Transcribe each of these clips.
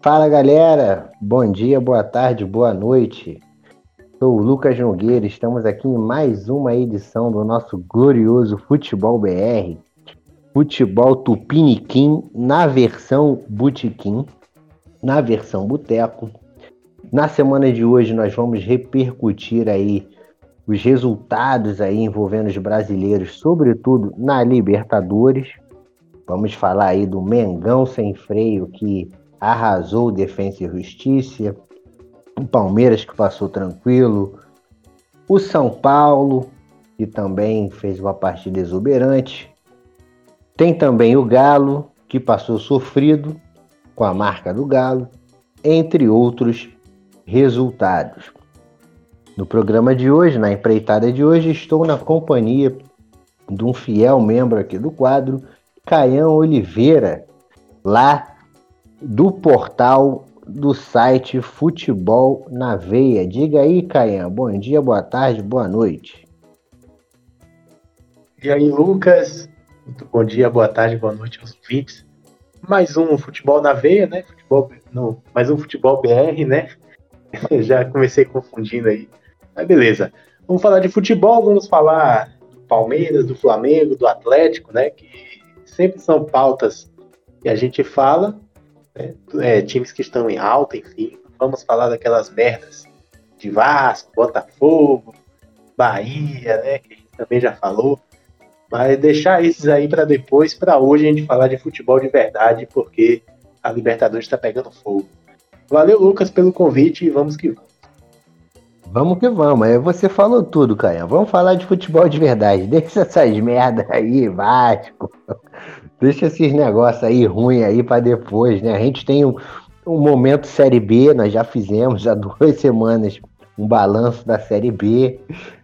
Fala galera, bom dia, boa tarde, boa noite. Sou o Lucas Nogueira, estamos aqui em mais uma edição do nosso glorioso Futebol BR, Futebol Tupiniquim na versão Butiquim, na versão Boteco. Na semana de hoje nós vamos repercutir aí os resultados aí envolvendo os brasileiros, sobretudo na Libertadores. Vamos falar aí do Mengão sem freio que arrasou Defensa e Justiça, o Palmeiras que passou tranquilo, o São Paulo que também fez uma partida exuberante. Tem também o Galo que passou sofrido com a marca do Galo, entre outros resultados. No programa de hoje, na empreitada de hoje, estou na companhia de um fiel membro aqui do quadro, Caião Oliveira, lá do portal do site Futebol na Veia. Diga aí, Caian. Bom dia, boa tarde, boa noite. E aí, Lucas. Muito bom dia, boa tarde, boa noite aos ouvintes. Mais um Futebol na Veia, né? Futebol, no, mais um Futebol BR, né? Já comecei confundindo aí. Mas beleza. Vamos falar de futebol, vamos falar do Palmeiras, do Flamengo, do Atlético, né? Que sempre são pautas que a gente fala né? é, times que estão em alta, enfim. Vamos falar daquelas merdas de Vasco, Botafogo, Bahia, né? Que a gente também já falou. Mas deixar esses aí para depois, para hoje a gente falar de futebol de verdade, porque a Libertadores está pegando fogo. Valeu, Lucas, pelo convite e vamos que vamos. Vamos que vamos. É, você falou tudo, Caio. Vamos falar de futebol de verdade. Deixa essas merdas aí, Vasco. Deixa esses negócios aí ruins aí para depois, né? A gente tem um, um momento Série B, nós já fizemos há duas semanas um balanço da Série B.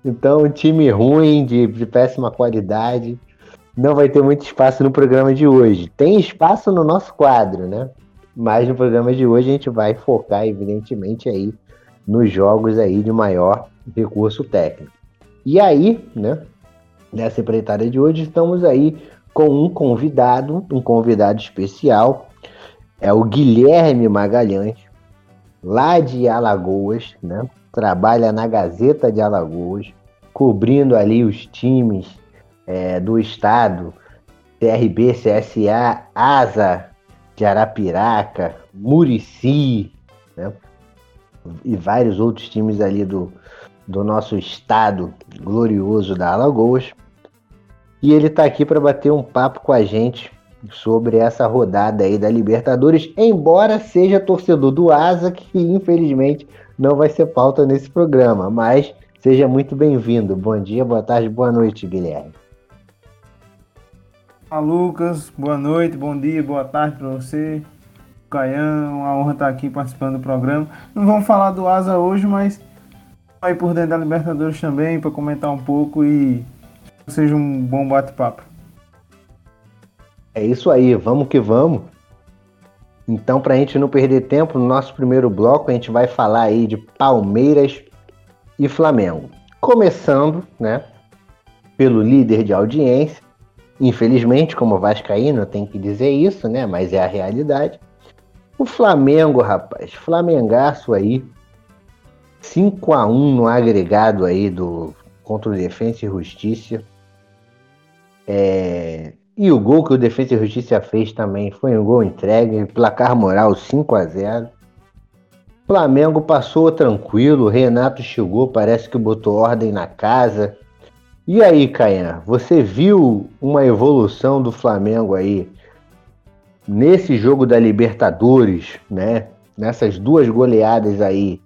Então, time ruim, de, de péssima qualidade, não vai ter muito espaço no programa de hoje. Tem espaço no nosso quadro, né? Mas no programa de hoje a gente vai focar, evidentemente, aí nos jogos aí de maior recurso técnico. E aí, né? Nessa empreitada de hoje, estamos aí com um convidado, um convidado especial, é o Guilherme Magalhães, lá de Alagoas, né? Trabalha na Gazeta de Alagoas, cobrindo ali os times é, do estado, CRB, CSA, ASA de Arapiraca, Murici, né? E vários outros times ali do, do nosso estado glorioso da Alagoas. E ele está aqui para bater um papo com a gente sobre essa rodada aí da Libertadores, embora seja torcedor do Asa, que infelizmente não vai ser pauta nesse programa, mas seja muito bem-vindo. Bom dia, boa tarde, boa noite, Guilherme. Olá, Lucas, boa noite, bom dia, boa tarde para você. Caião, uma honra estar aqui participando do programa. Não vamos falar do Asa hoje, mas aí por dentro da Libertadores também para comentar um pouco e seja um bom bate-papo. É isso aí, vamos que vamos. Então, para a gente não perder tempo, no nosso primeiro bloco a gente vai falar aí de Palmeiras e Flamengo. Começando, né, pelo líder de audiência. Infelizmente, como Vascaíno, tem que dizer isso, né, mas é a realidade. O Flamengo, rapaz, Flamengaço aí, 5 a 1 no agregado aí do contra o Defensa e Justiça. É... E o gol que o Defesa e Justiça fez também foi um gol entregue, placar moral 5 a 0 Flamengo passou tranquilo, Renato chegou, parece que botou ordem na casa. E aí, Caian, você viu uma evolução do Flamengo aí nesse jogo da Libertadores, né? Nessas duas goleadas aí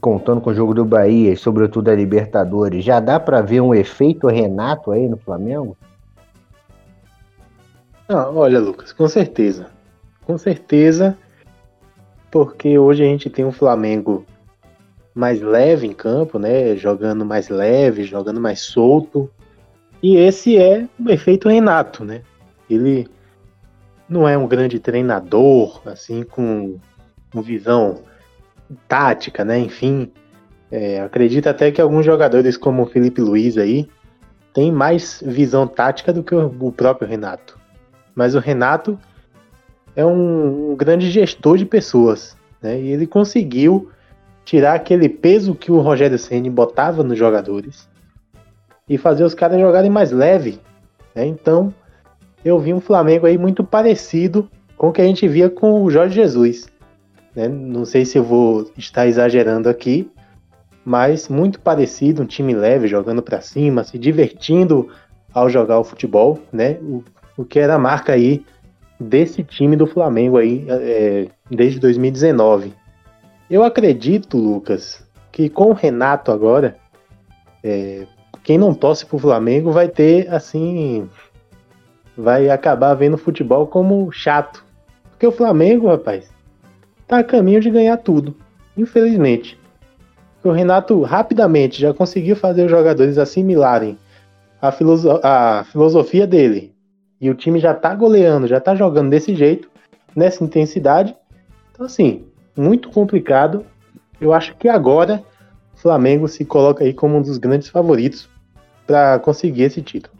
contando com o jogo do Bahia e sobretudo a Libertadores, já dá para ver um efeito Renato aí no Flamengo? Ah, olha, Lucas, com certeza. Com certeza, porque hoje a gente tem um Flamengo mais leve em campo, né? Jogando mais leve, jogando mais solto. E esse é o efeito Renato, né? Ele não é um grande treinador, assim, com, com visão tática, né? Enfim, é, acredito até que alguns jogadores como o Felipe Luiz aí tem mais visão tática do que o, próprio Renato. Mas o Renato é um, um grande gestor de pessoas, né? E ele conseguiu tirar aquele peso que o Rogério Ceni botava nos jogadores e fazer os caras jogarem mais leve, né? Então, eu vi um Flamengo aí muito parecido com o que a gente via com o Jorge Jesus. Né? Não sei se eu vou estar exagerando aqui, mas muito parecido, um time leve, jogando para cima, se divertindo ao jogar o futebol, né? O, o que era a marca aí desse time do Flamengo aí é, desde 2019. Eu acredito, Lucas, que com o Renato agora, é, quem não torce pro Flamengo vai ter assim, vai acabar vendo futebol como chato, porque o Flamengo, rapaz, tá a caminho de ganhar tudo, infelizmente. O Renato rapidamente já conseguiu fazer os jogadores assimilarem a, filoso a filosofia dele. E o time já tá goleando, já tá jogando desse jeito, nessa intensidade. Então, assim, muito complicado. Eu acho que agora o Flamengo se coloca aí como um dos grandes favoritos para conseguir esse título.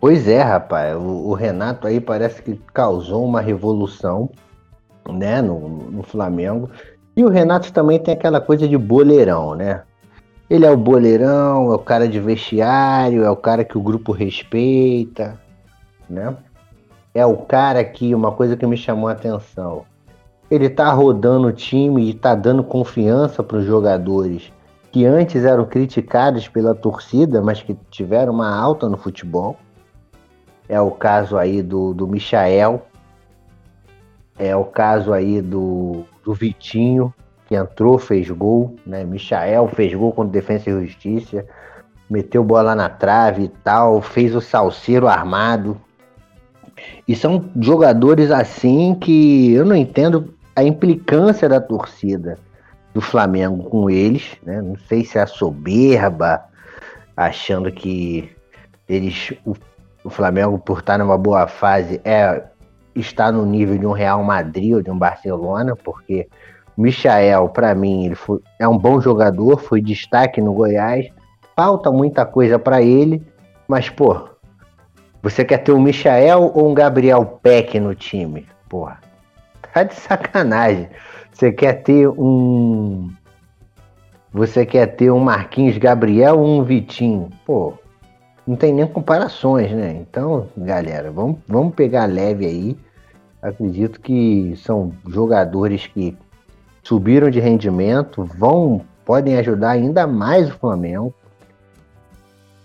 Pois é, rapaz. O, o, Renato aí parece que causou uma revolução, né, no, no Flamengo. E o Renato também tem aquela coisa de boleirão, né? Ele é o boleirão, é o cara de vestiário, é o cara que o grupo respeita, né? É o cara que, uma coisa que me chamou a atenção, ele tá rodando o time e tá dando confiança para os jogadores que antes eram criticados pela torcida, mas que tiveram uma alta no futebol. É o caso aí do, do Michael. É o caso aí do, do Vitinho, que entrou, fez gol. Né? Michael fez gol contra Defesa e Justiça. Meteu bola na trave e tal. Fez o salseiro armado. E são jogadores assim que eu não entendo a implicância da torcida do Flamengo com eles. Né? Não sei se é a soberba, achando que eles, o o Flamengo, por estar numa boa fase, é está no nível de um Real Madrid ou de um Barcelona, porque Michael, para mim, ele foi, é um bom jogador, foi destaque no Goiás. Falta muita coisa para ele, mas, pô, você quer ter um Michael ou um Gabriel Peck no time? Porra, tá de sacanagem. Você quer ter um. Você quer ter um Marquinhos Gabriel ou um Vitinho? Pô, não tem nem comparações, né? Então, galera, vamos, vamos pegar leve aí. Acredito que são jogadores que subiram de rendimento, vão podem ajudar ainda mais o Flamengo.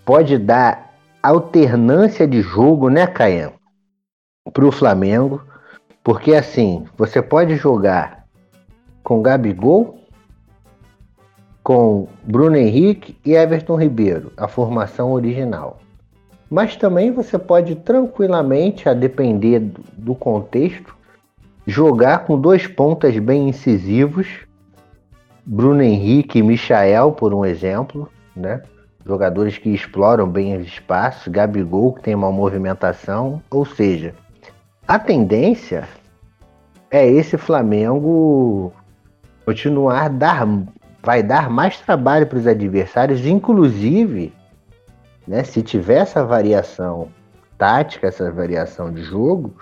Pode dar alternância de jogo, né, Caian? Para o Flamengo, porque assim, você pode jogar com Gabigol com Bruno Henrique e Everton Ribeiro, a formação original. Mas também você pode tranquilamente, a depender do contexto, jogar com dois pontas bem incisivos, Bruno Henrique e Michael, por um exemplo, né? Jogadores que exploram bem os espaços, Gabigol, que tem uma movimentação, ou seja, a tendência é esse Flamengo continuar dar vai dar mais trabalho para os adversários, inclusive, né, se tiver essa variação tática, essa variação de jogo,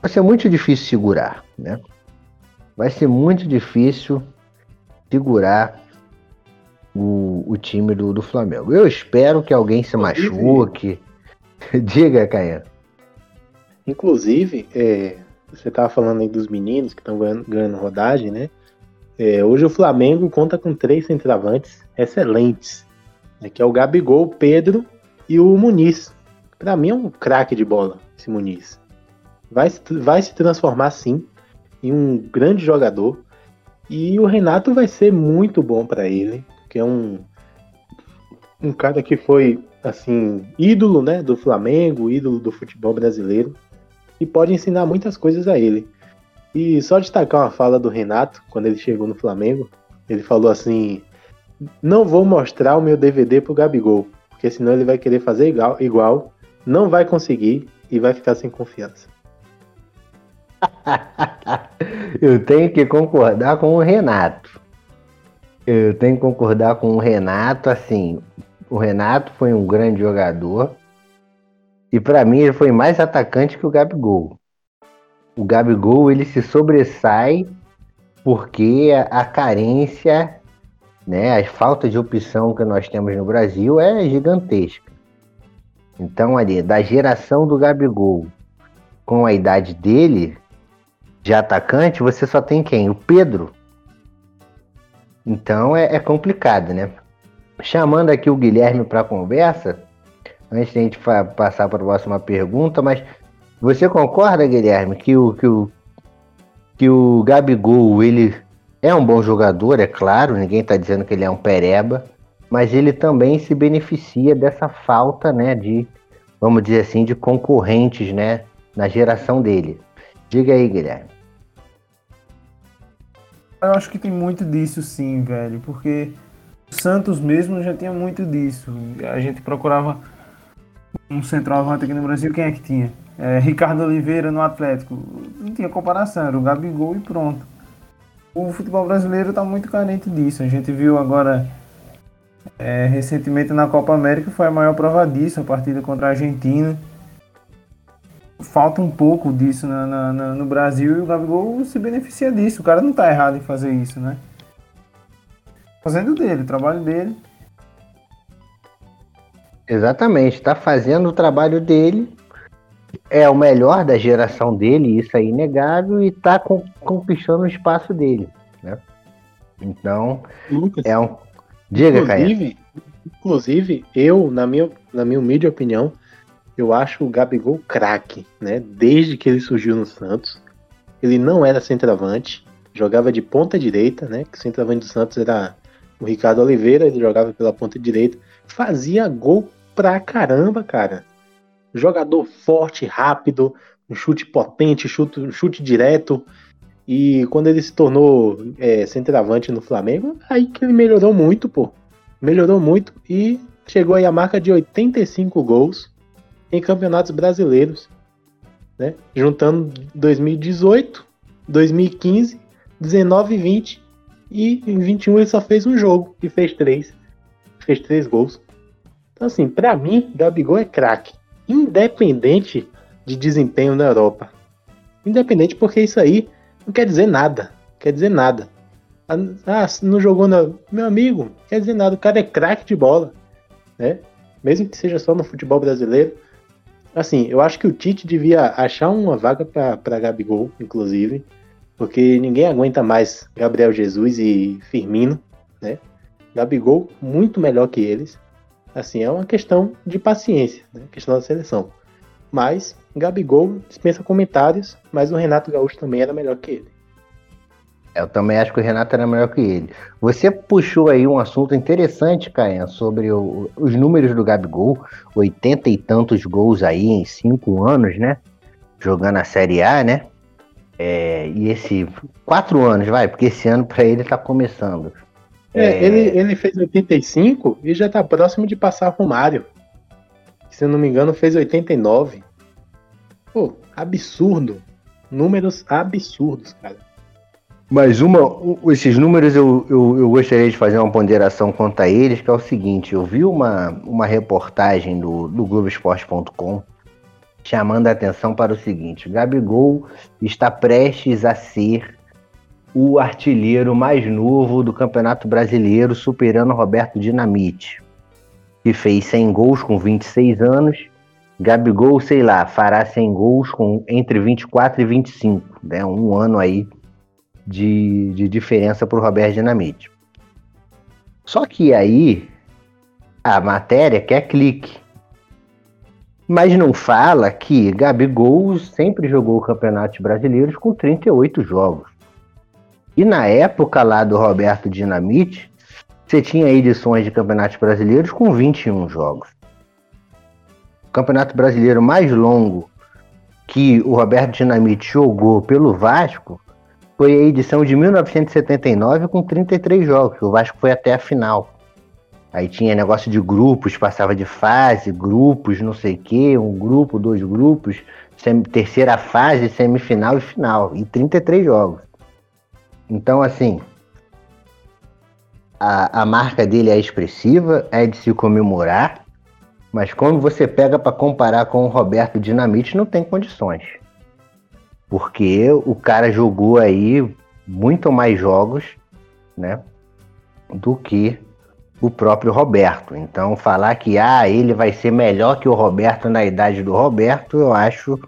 vai ser muito difícil segurar, né? Vai ser muito difícil segurar o, o time do, do Flamengo. Eu espero que alguém se machuque. Diga, Caia. Inclusive, é, você estava falando aí dos meninos que estão ganhando, ganhando rodagem, né? É, hoje o Flamengo conta com três centroavantes excelentes, né, que é o Gabigol, o Pedro e o Muniz. Para mim é um craque de bola esse Muniz. Vai, vai se transformar sim em um grande jogador e o Renato vai ser muito bom para ele, que é um um cara que foi assim ídolo, né, do Flamengo, ídolo do futebol brasileiro e pode ensinar muitas coisas a ele. E só destacar uma fala do Renato, quando ele chegou no Flamengo, ele falou assim: Não vou mostrar o meu DVD pro Gabigol, porque senão ele vai querer fazer igual, igual não vai conseguir e vai ficar sem confiança. Eu tenho que concordar com o Renato. Eu tenho que concordar com o Renato, assim, o Renato foi um grande jogador e para mim ele foi mais atacante que o Gabigol. o Gabigol ele se sobressai porque a, a carência, né, a falta de opção que nós temos no Brasil é gigantesca. Então, ali, da geração do Gabigol com a idade dele, de atacante, você só tem quem? O Pedro. Então é, é complicado, né? Chamando aqui o Guilherme para conversa, antes de a gente passar para a próxima pergunta, mas você concorda, Guilherme, que o, que o, que o Gabigol ele é um bom jogador, é claro, ninguém está dizendo que ele é um pereba, mas ele também se beneficia dessa falta, né, de, vamos dizer assim, de concorrentes, né, na geração dele. Diga aí, Guilherme. Eu acho que tem muito disso sim, velho, porque o Santos mesmo já tinha muito disso. A gente procurava um centroavante aqui no Brasil, quem é que tinha? É, Ricardo Oliveira no Atlético. Não tinha comparação, era o Gabigol e pronto. O futebol brasileiro está muito carente disso. A gente viu agora é, recentemente na Copa América foi a maior prova disso, a partida contra a Argentina falta um pouco disso na, na, na, no Brasil e o Gabigol se beneficia disso. O cara não tá errado em fazer isso, né? Fazendo dele, o trabalho dele. Exatamente, tá fazendo o trabalho dele. É o melhor da geração dele, isso é inegável, e tá conquistando o espaço dele, né? Então, Lucas, é um. Diga, inclusive, inclusive, eu, na minha, na minha humilde opinião, eu acho o Gabigol craque, né? Desde que ele surgiu no Santos. Ele não era centroavante, jogava de ponta direita, né? Que o centroavante do Santos era o Ricardo Oliveira, ele jogava pela ponta direita. Fazia gol pra caramba, cara. Jogador forte, rápido, um chute potente, chute, um chute direto. E quando ele se tornou é, centroavante no Flamengo, aí que ele melhorou muito, pô. Melhorou muito e chegou aí a marca de 85 gols em campeonatos brasileiros, né? Juntando 2018, 2015, 19 e 20 e em 21 ele só fez um jogo e fez três, fez três gols. Então assim, para mim, Gabigol é craque, independente de desempenho na Europa. Independente porque isso aí não quer dizer nada, quer dizer nada. Ah, ah não jogou na meu amigo, quer dizer nada, o cara é craque de bola, né? Mesmo que seja só no futebol brasileiro, Assim, eu acho que o Tite devia achar uma vaga para Gabigol, inclusive, porque ninguém aguenta mais Gabriel Jesus e Firmino, né? Gabigol muito melhor que eles. Assim, é uma questão de paciência, né? questão da seleção. Mas Gabigol dispensa comentários, mas o Renato Gaúcho também era melhor que ele. Eu também acho que o Renato era melhor que ele. Você puxou aí um assunto interessante, Caio, sobre o, os números do Gabigol, oitenta e tantos gols aí em cinco anos, né? Jogando a Série A, né? É, e esse quatro anos, vai, porque esse ano para ele tá começando. É, é, Ele, ele fez 85 e já tá próximo de passar o Mário. Se eu não me engano, fez 89. Pô, absurdo. Números absurdos, cara. Mas uma, esses números eu, eu, eu, gostaria de fazer uma ponderação quanto a eles, que é o seguinte, eu vi uma, uma reportagem do, do Globoesporte.com chamando a atenção para o seguinte, Gabigol está prestes a ser o artilheiro mais novo do Campeonato Brasileiro, superando Roberto Dinamite, que fez 100 gols com 26 anos. Gabigol, sei lá, fará 100 gols com entre 24 e 25, né? Um ano aí de, de diferença para o Roberto Dinamite. Só que aí a matéria quer clique. Mas não fala que Gabigol sempre jogou campeonatos brasileiros com 38 jogos. E na época lá do Roberto Dinamite, você tinha edições de campeonatos brasileiros com 21 jogos. O campeonato brasileiro mais longo que o Roberto Dinamite jogou pelo Vasco foi a edição de 1979 com 33 jogos, o Vasco foi até a final. Aí tinha negócio de grupos, passava de fase, grupos, não sei o quê, um grupo, dois grupos, terceira fase, semifinal e final, e 33 jogos. Então, assim, a, a marca dele é expressiva, é de se comemorar, mas quando você pega para comparar com o Roberto Dinamite, não tem condições porque o cara jogou aí muito mais jogos, né, do que o próprio Roberto. Então, falar que ah, ele vai ser melhor que o Roberto na idade do Roberto, eu acho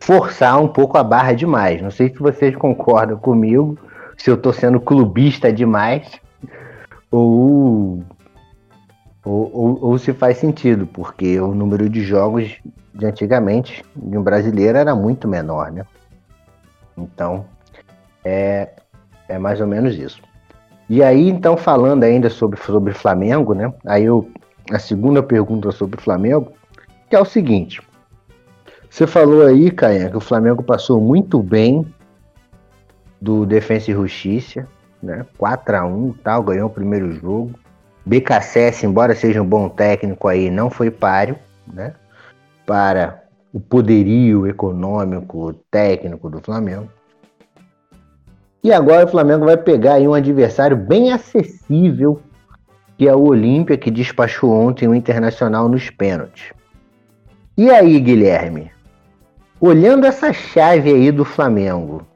forçar um pouco a barra demais. Não sei se vocês concordam comigo, se eu estou sendo clubista demais, ou, ou, ou, ou, se faz sentido, porque o número de jogos de antigamente de um brasileiro era muito menor, né? Então, é, é mais ou menos isso. E aí, então, falando ainda sobre, sobre Flamengo, né? Aí eu, a segunda pergunta sobre o Flamengo, que é o seguinte. Você falou aí, Caia, que o Flamengo passou muito bem do Defensa e Justiça, né? 4 a 1 tal, ganhou o primeiro jogo. BKSS, embora seja um bom técnico aí, não foi páreo, né? Para o poderio econômico, técnico do Flamengo. E agora o Flamengo vai pegar aí um adversário bem acessível, que é o Olímpia, que despachou ontem o Internacional nos pênaltis. E aí, Guilherme? Olhando essa chave aí do Flamengo,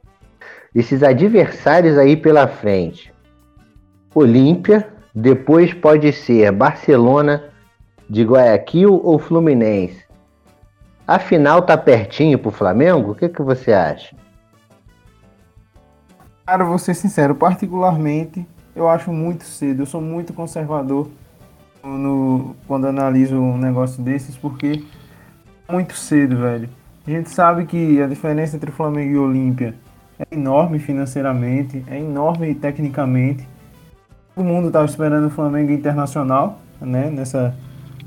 esses adversários aí pela frente, Olímpia, depois pode ser Barcelona de Guayaquil ou Fluminense. A final tá pertinho pro Flamengo? O que, que você acha? Cara, vou ser sincero, particularmente eu acho muito cedo. Eu sou muito conservador no, quando analiso um negócio desses, porque é muito cedo, velho. A gente sabe que a diferença entre Flamengo e Olímpia é enorme financeiramente, é enorme tecnicamente. Todo mundo estava esperando o Flamengo internacional, né, nessa,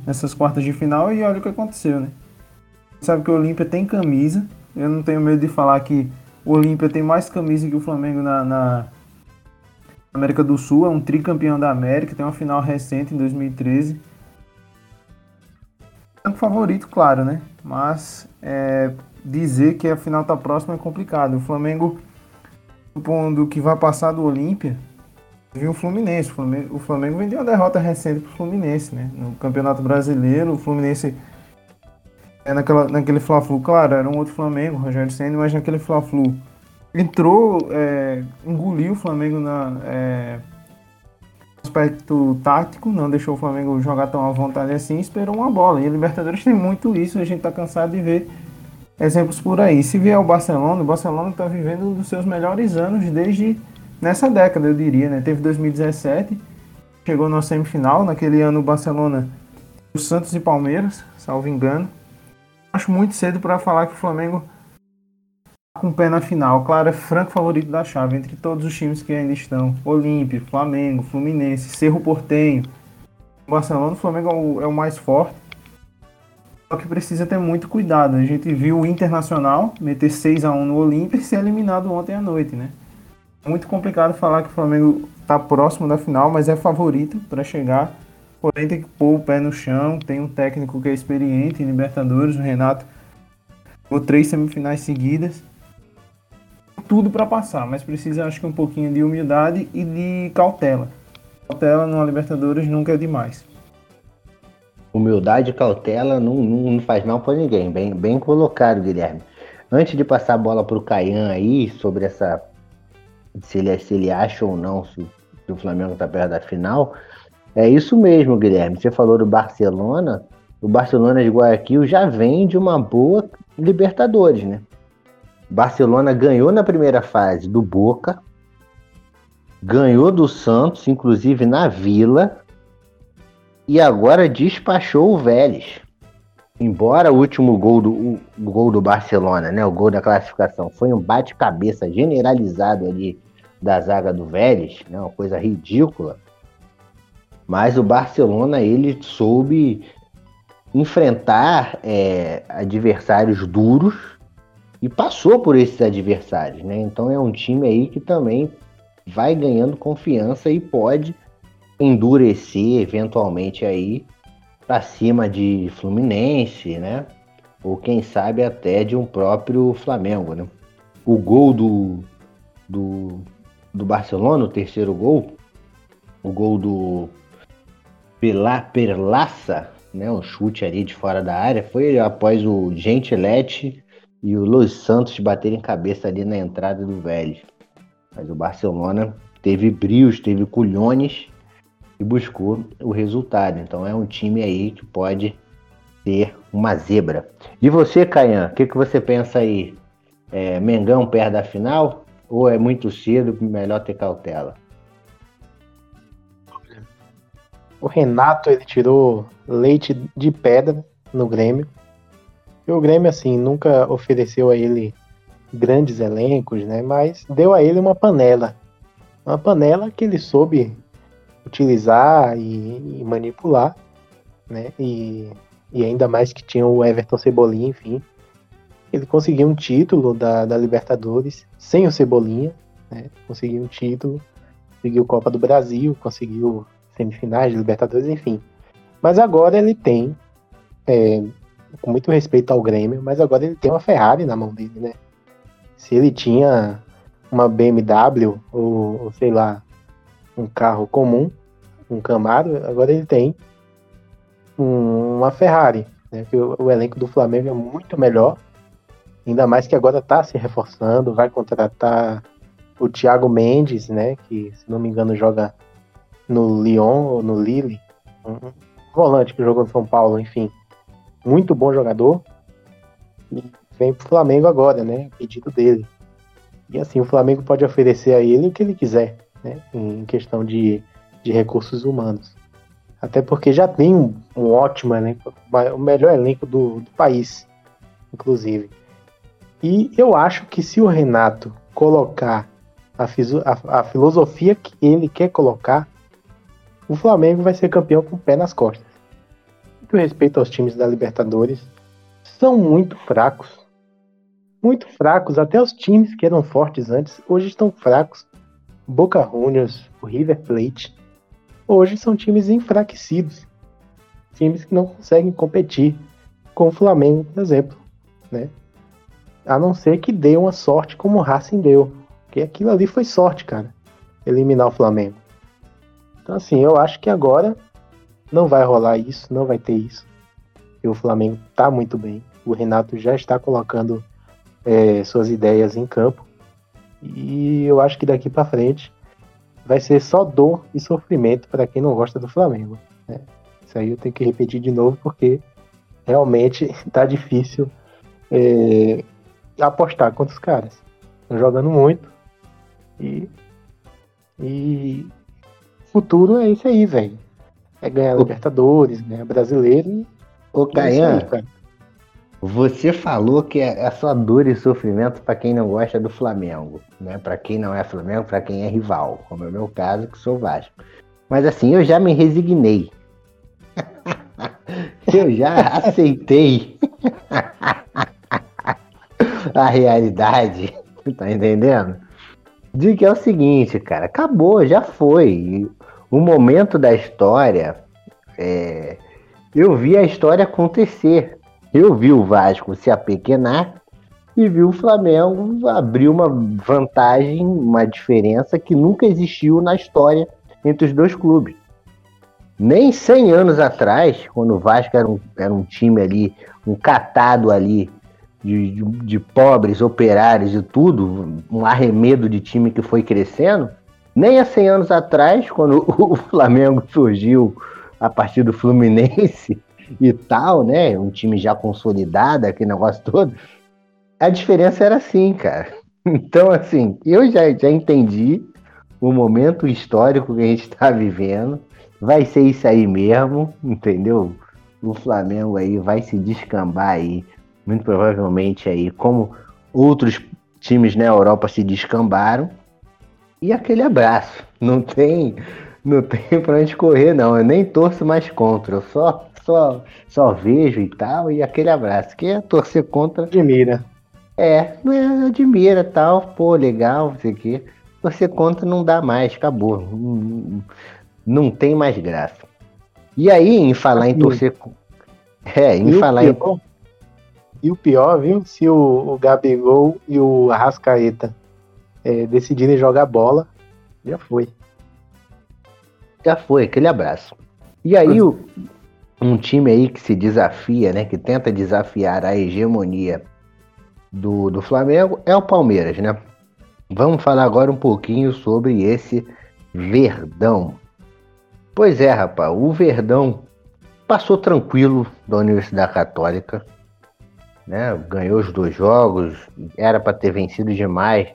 nessas quartas de final, e olha o que aconteceu, né? Sabe que o Olímpia tem camisa. Eu não tenho medo de falar que o Olímpia tem mais camisa que o Flamengo na, na, América do Sul, é um tricampeão da América, tem uma final recente em 2013. É um favorito, claro, né? Mas é, dizer que a final está próxima é complicado. O Flamengo, supondo que vai passar do Olímpia, viu o Fluminense. O Flamengo, o Flamengo vendeu uma derrota recente para o Fluminense, né? No Campeonato Brasileiro, o Fluminense é naquela, naquele Fla-Flu, claro, era um outro Flamengo, Rogério Senna, mas naquele Fla-Flu entrou, é, engoliu o Flamengo na é, aspecto tático, não deixou o Flamengo jogar tão à vontade assim, esperou uma bola. E a Libertadores tem muito isso, a gente tá cansado de ver exemplos por aí. Se vier o Barcelona, o Barcelona está vivendo um dos seus melhores anos desde nessa década, eu diria, né? Teve 2017, chegou na semifinal, naquele ano o Barcelona, o Santos e Palmeiras, salvo engano acho muito cedo para falar que o Flamengo tá com o pé na final. Claro, é franco favorito da chave entre todos os times que ainda estão: Olímpia, Flamengo, Fluminense, Cerro Portenho, Barcelona. O Flamengo é o, é o mais forte. Só que precisa ter muito cuidado. A gente viu o Internacional meter 6 a 1 no Olímpia e ser eliminado ontem à noite, né? Muito complicado falar que o Flamengo está próximo da final, mas é favorito para chegar porém tem que pôr o pé no chão. Tem um técnico que é experiente em Libertadores, o Renato. Ou três semifinais seguidas. Tudo para passar, mas precisa, acho que, um pouquinho de humildade e de cautela. Cautela numa Libertadores nunca é demais. Humildade e cautela não, não, faz mal para ninguém. Bem, bem colocado, Guilherme. Antes de passar a bola para o Caian aí, sobre essa. Se ele, se ele acha ou não se, se o Flamengo está perto da final, é isso mesmo, Guilherme. Você falou do Barcelona. O Barcelona de Guayaquil já vem de uma boa Libertadores, né? Barcelona ganhou na primeira fase do Boca, ganhou do Santos, inclusive na Vila, e agora despachou o Vélez. Embora o último gol do, o gol do Barcelona, né, o gol da classificação, foi um bate-cabeça generalizado ali da zaga do Vélez, né, uma coisa ridícula. Mas o Barcelona ele soube enfrentar é, adversários duros e passou por esses adversários, né? Então é um time aí que também vai ganhando confiança e pode endurecer eventualmente aí para cima de Fluminense, né? Ou quem sabe até de um próprio Flamengo, né? O gol do, do, do Barcelona, o terceiro gol, o gol do pela Perlaça, né, um chute ali de fora da área, foi após o Gentilete e o Los Santos baterem cabeça ali na entrada do Vélez. Mas o Barcelona teve brios, teve culhões e buscou o resultado. Então é um time aí que pode ter uma zebra. E você, Caian, o que, que você pensa aí? É, Mengão perto da final? Ou é muito cedo, melhor ter cautela? O Renato ele tirou leite de pedra no Grêmio. E o Grêmio, assim, nunca ofereceu a ele grandes elencos, né? Mas deu a ele uma panela. Uma panela que ele soube utilizar e, e manipular, né? E, e ainda mais que tinha o Everton Cebolinha, enfim. Ele conseguiu um título da, da Libertadores sem o Cebolinha, né? Conseguiu um título, conseguiu Copa do Brasil, conseguiu semifinais de Libertadores, enfim. Mas agora ele tem, é, com muito respeito ao Grêmio, mas agora ele tem uma Ferrari na mão dele, né? Se ele tinha uma BMW ou, ou sei lá, um carro comum, um Camaro, agora ele tem um, uma Ferrari, né? O, o, elenco do Flamengo é muito melhor, ainda mais que agora está se reforçando, vai contratar o Thiago Mendes, né? Que se não me engano joga no Lyon ou no Lille, um volante que jogou no São Paulo, enfim, muito bom jogador. E vem pro Flamengo agora, né? Pedido dele. E assim, o Flamengo pode oferecer a ele o que ele quiser, né? Em questão de, de recursos humanos. Até porque já tem um, um ótimo elenco, o melhor elenco do, do país, inclusive. E eu acho que se o Renato colocar a, a, a filosofia que ele quer colocar, o Flamengo vai ser campeão com o pé nas costas. Com respeito aos times da Libertadores, são muito fracos. Muito fracos, até os times que eram fortes antes, hoje estão fracos. Boca Juniors, o River Plate, hoje são times enfraquecidos. Times que não conseguem competir com o Flamengo, por exemplo. Né? A não ser que dê uma sorte como o Racing deu. Porque aquilo ali foi sorte, cara. Eliminar o Flamengo. Então, assim, eu acho que agora não vai rolar isso, não vai ter isso. E o Flamengo tá muito bem. O Renato já está colocando é, suas ideias em campo. E eu acho que daqui para frente vai ser só dor e sofrimento para quem não gosta do Flamengo. Né? Isso aí eu tenho que repetir de novo porque realmente tá difícil é, apostar contra os caras. Estão jogando muito e, e futuro é isso aí, velho. É ganhar Libertadores, ganhar brasileiro e. Ô, é Caian, você falou que é, é só dor e sofrimento para quem não gosta do Flamengo, né? Para quem não é Flamengo, para quem é rival, como é o meu caso, que sou Vasco. Mas assim, eu já me resignei. eu já aceitei a realidade, tá entendendo? De que é o seguinte, cara, acabou, já foi o momento da história, é, eu vi a história acontecer. Eu vi o Vasco se apequenar e vi o Flamengo abrir uma vantagem, uma diferença que nunca existiu na história entre os dois clubes. Nem 100 anos atrás, quando o Vasco era um, era um time ali, um catado ali de, de, de pobres, operários e tudo, um arremedo de time que foi crescendo, nem há 100 anos atrás, quando o Flamengo surgiu a partir do Fluminense e tal, né? Um time já consolidado, aquele negócio todo. A diferença era assim, cara. Então, assim, eu já, já entendi o momento histórico que a gente está vivendo. Vai ser isso aí mesmo, entendeu? O Flamengo aí vai se descambar aí, muito provavelmente aí, como outros times na Europa se descambaram e aquele abraço. Não tem, não tem pra onde correr, não. Eu nem torço mais contra. Eu só, só, só vejo e tal. E aquele abraço. Que é torcer contra. Admira. É, é admira tal. Pô, legal, não sei o quê. Torcer contra não dá mais, acabou. Não, não tem mais graça. E aí, em falar em torcer. É, em e falar em. E o pior, viu? Se o, o Gabigol e o Arrascaeta é, decidirem jogar bola, já foi. Já foi, aquele abraço. E aí, o, um time aí que se desafia, né? Que tenta desafiar a hegemonia do, do Flamengo é o Palmeiras, né? Vamos falar agora um pouquinho sobre esse Verdão. Pois é, rapaz, o Verdão passou tranquilo da Universidade Católica, né? Ganhou os dois jogos, era para ter vencido demais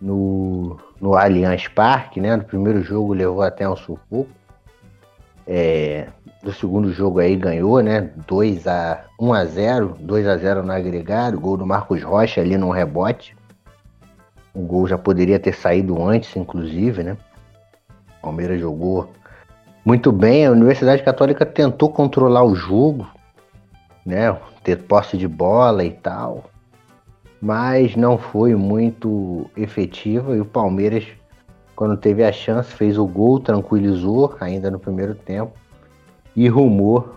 no, no Allianz Parque, né? No primeiro jogo levou até um sufoco. É, do segundo jogo aí ganhou, né? 2 a 1 a 0, 2 a 0 no agregado, gol do Marcos Rocha ali no rebote. O gol já poderia ter saído antes, inclusive, né? O Palmeiras jogou muito bem. A Universidade Católica tentou controlar o jogo, né? Ter posse de bola e tal, mas não foi muito efetiva. E o Palmeiras, quando teve a chance, fez o gol, tranquilizou ainda no primeiro tempo e rumou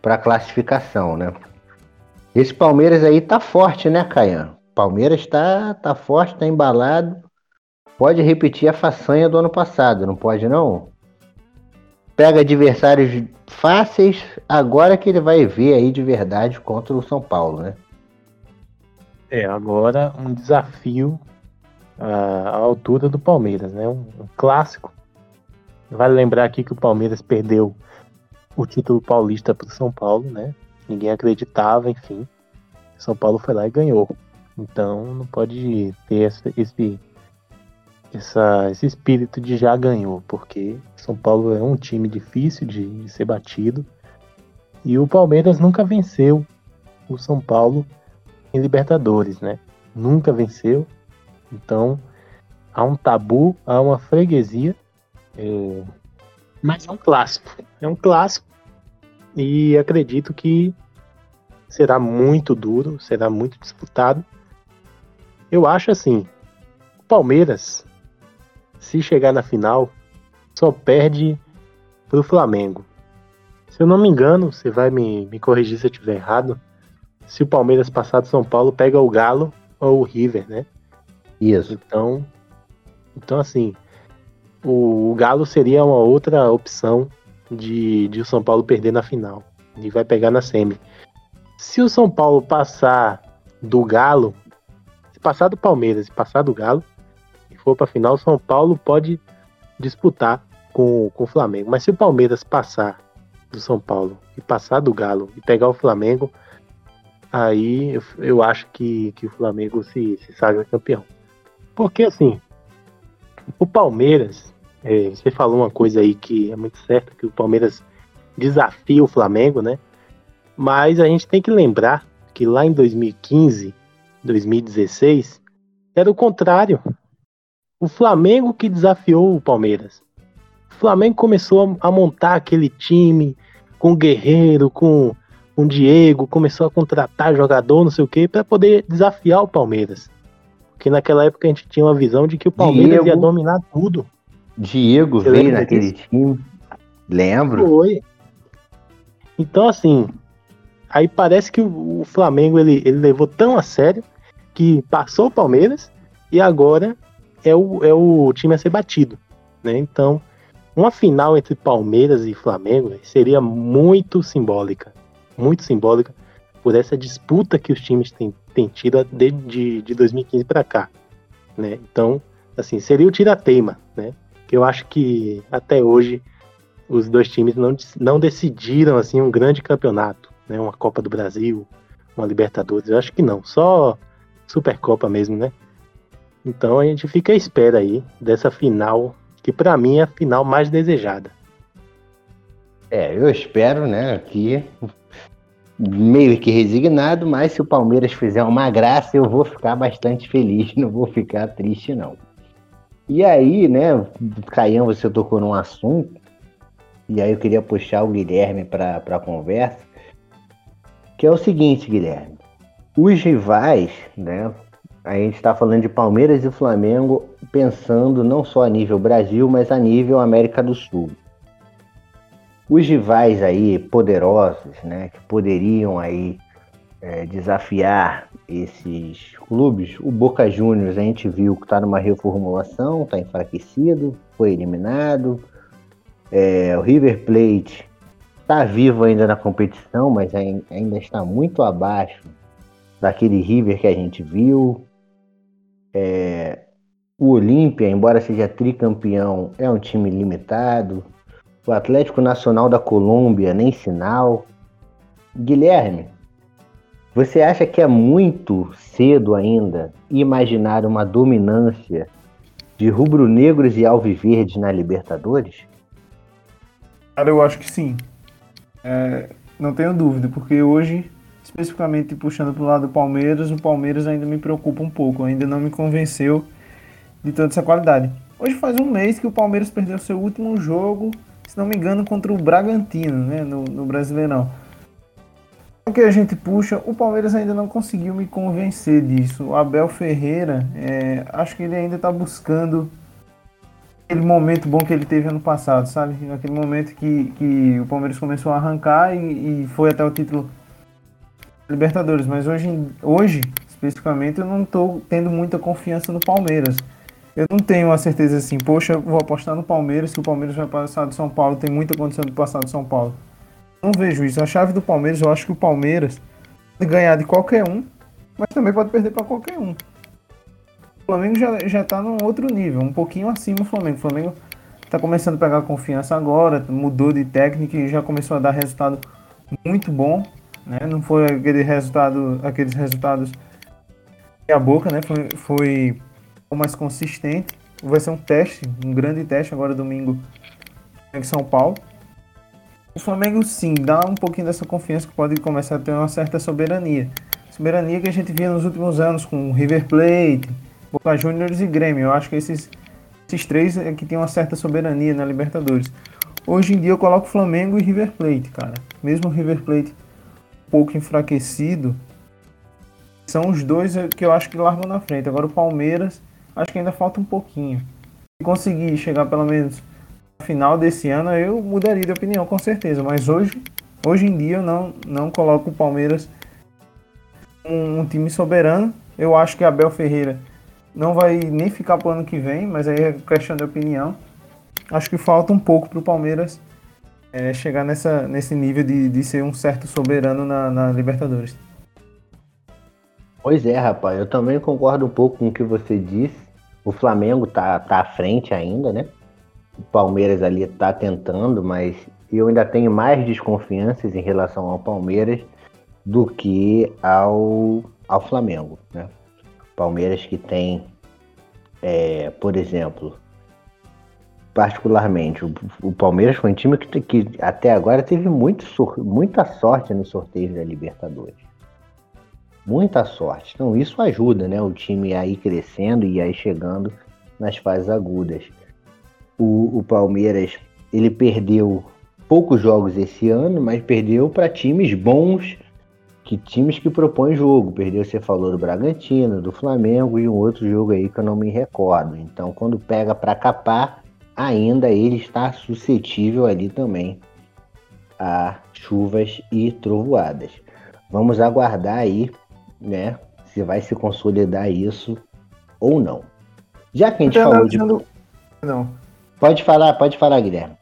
para classificação, né? Esse Palmeiras aí tá forte, né, Caian? Palmeiras tá, tá forte, tá embalado. Pode repetir a façanha do ano passado, não pode não? Pega adversários fáceis, agora que ele vai ver aí de verdade contra o São Paulo, né? É, agora um desafio à, altura do Palmeiras, né? Um, um clássico. Vale lembrar aqui que o Palmeiras perdeu o título paulista para o São Paulo, né? Ninguém acreditava, enfim. São Paulo foi lá e ganhou. Então não pode ter essa, esse, essa, esse espírito de já ganhou, porque São Paulo é um time difícil de, de ser batido. E o Palmeiras nunca venceu o São Paulo em Libertadores, né? Nunca venceu. Então há um tabu, há uma freguesia. É, mas é um clássico. É um clássico. E acredito que será muito duro, será muito disputado. Eu acho assim, o Palmeiras, se chegar na final, só perde pro Flamengo. Se eu não me engano, você vai me, me corrigir se eu estiver errado. Se o Palmeiras passar do São Paulo, pega o Galo ou o River, né? Isso. Então, então assim, o, Galo seria uma outra opção de, de o São Paulo perder na final. E vai pegar na semi. Se o São Paulo passar do Galo, se passar do Palmeiras e passar do Galo, e for para final, o São Paulo pode disputar com, com o Flamengo. Mas se o Palmeiras passar do São Paulo e passar do Galo e pegar o Flamengo, aí eu, eu acho que, que o Flamengo se, se sagra campeão. Porque assim, o Palmeiras é, você falou uma coisa aí que é muito certa, que o Palmeiras desafia o Flamengo, né? Mas a gente tem que lembrar que lá em 2015, 2016, era o contrário. O Flamengo que desafiou o Palmeiras. O Flamengo começou a montar aquele time com o Guerreiro, com o Diego, começou a contratar jogador, não sei o quê, para poder desafiar o Palmeiras. Porque naquela época a gente tinha uma visão de que o Palmeiras Diego. ia dominar tudo. Diego Você veio naquele time. Lembro. Foi. Então, assim, aí parece que o, Flamengo ele, ele levou tão a sério que passou o Palmeiras e agora é o, é o time a ser batido. Né? Então, uma final entre Palmeiras e Flamengo seria muito simbólica. Muito simbólica por essa disputa que os times têm, têm tido desde de, de 2015 para cá. Né? Então, assim, seria o tira-teima. Né? Eu acho que até hoje os dois times não, não decidiram assim um grande campeonato, né? Uma Copa do Brasil, uma Libertadores, eu acho que não, só Supercopa mesmo, né? Então a gente fica à espera aí dessa final, que para mim é a final mais desejada. É, eu espero, né, que meio que resignado, mas se o Palmeiras fizer uma graça, eu vou ficar bastante feliz, não vou ficar triste não. E aí, né, Caian, você tocou num assunto, e aí eu queria puxar o Guilherme para a conversa, que é o seguinte, Guilherme. Os rivais, né, a gente está falando de Palmeiras e Flamengo, pensando não só a nível Brasil, mas a nível América do Sul. Os rivais aí poderosos, né, que poderiam aí é, desafiar esses clubes, o Boca Juniors a gente viu que está numa reformulação, está enfraquecido, foi eliminado. É, o River Plate está vivo ainda na competição, mas ainda está muito abaixo daquele River que a gente viu. É, o Olímpia, embora seja tricampeão, é um time limitado. O Atlético Nacional da Colômbia, nem sinal. Guilherme, você acha que é muito cedo ainda imaginar uma dominância de rubro-negros e alviverdes na Libertadores? Cara, eu acho que sim. É, não tenho dúvida, porque hoje, especificamente puxando para o lado do Palmeiras, o Palmeiras ainda me preocupa um pouco, ainda não me convenceu de toda essa qualidade. Hoje faz um mês que o Palmeiras perdeu seu último jogo, se não me engano, contra o Bragantino, né, no, no Brasileirão. O que a gente puxa, o Palmeiras ainda não conseguiu me convencer disso. O Abel Ferreira, é, acho que ele ainda está buscando aquele momento bom que ele teve ano passado, sabe? Aquele momento que, que o Palmeiras começou a arrancar e, e foi até o título Libertadores. Mas hoje, hoje, especificamente, eu não estou tendo muita confiança no Palmeiras. Eu não tenho a certeza assim, poxa, vou apostar no Palmeiras, que o Palmeiras vai passar do São Paulo, tem muita condição de passar do São Paulo. Não vejo isso. A chave do Palmeiras, eu acho que o Palmeiras ganhar de qualquer um, mas também pode perder para qualquer um. O Flamengo já, já tá num outro nível, um pouquinho acima do Flamengo. O Flamengo tá começando a pegar confiança agora, mudou de técnica e já começou a dar resultado muito bom, né? Não foi aquele resultado, aqueles resultados a boca, né? Foi, foi mais consistente. Vai ser um teste, um grande teste agora domingo em São Paulo. O Flamengo sim dá um pouquinho dessa confiança que pode começar a ter uma certa soberania. Soberania que a gente via nos últimos anos com River Plate, Boca Juniors e Grêmio. Eu acho que esses, esses três é que tem uma certa soberania na Libertadores. Hoje em dia eu coloco Flamengo e River Plate, cara. Mesmo o River Plate um pouco enfraquecido, são os dois que eu acho que largam na frente. Agora o Palmeiras acho que ainda falta um pouquinho. Se conseguir chegar pelo menos no final desse ano, eu mudaria de opinião, com certeza. Mas hoje, hoje em dia, eu não, não coloco o Palmeiras um, um time soberano. Eu acho que Abel Ferreira não vai nem ficar para o ano que vem, mas aí é questão de opinião. Acho que falta um pouco para o Palmeiras é, chegar nessa, nesse nível de, de ser um certo soberano na, na Libertadores. Pois é, rapaz, eu também concordo um pouco com o que você disse. O Flamengo tá, tá à frente ainda, né? O Palmeiras ali tá tentando, mas eu ainda tenho mais desconfianças em relação ao Palmeiras do que ao, ao Flamengo, né? Palmeiras que tem, é, por exemplo, particularmente, o, o, Palmeiras foi um time que, que até agora teve muito, muita sorte no sorteio da Libertadores muita sorte. Então isso ajuda, né? O time a ir crescendo e aí chegando nas fases agudas. O, o Palmeiras ele perdeu poucos jogos esse ano, mas perdeu para times bons, que times que propõem jogo. Perdeu, você falou do Bragantino, do Flamengo e um outro jogo aí que eu não me recordo. Então, quando pega para capar, ainda ele está suscetível ali também a chuvas e trovoadas. Vamos aguardar aí né? Se vai se consolidar isso ou não. Já que a gente Até falou de. Não. Pode falar, pode falar, Guilherme.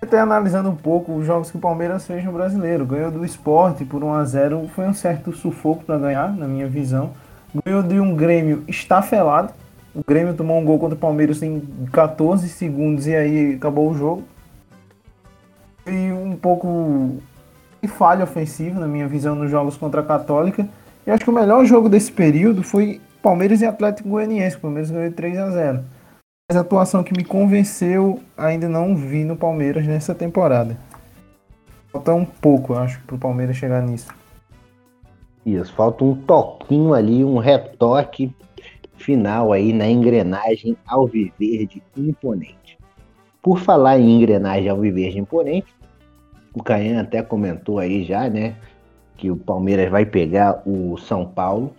Até analisando um pouco os jogos que o Palmeiras fez no brasileiro. Ganhou do esporte por 1x0. Foi um certo sufoco para ganhar, na minha visão. Ganhou de um Grêmio estafelado. O Grêmio tomou um gol contra o Palmeiras em 14 segundos e aí acabou o jogo. E um pouco de falha ofensiva, na minha visão, nos jogos contra a Católica. Eu acho que o melhor jogo desse período foi Palmeiras e Atlético Goianiense. O Palmeiras ganhou 3 a 0 Mas a atuação que me convenceu ainda não vi no Palmeiras nessa temporada. Falta um pouco, acho, para o Palmeiras chegar nisso. Isso, falta um toquinho ali, um retoque final aí na engrenagem alviverde imponente. Por falar em engrenagem alviverde imponente, o Caian até comentou aí já, né? que o Palmeiras vai pegar o São Paulo.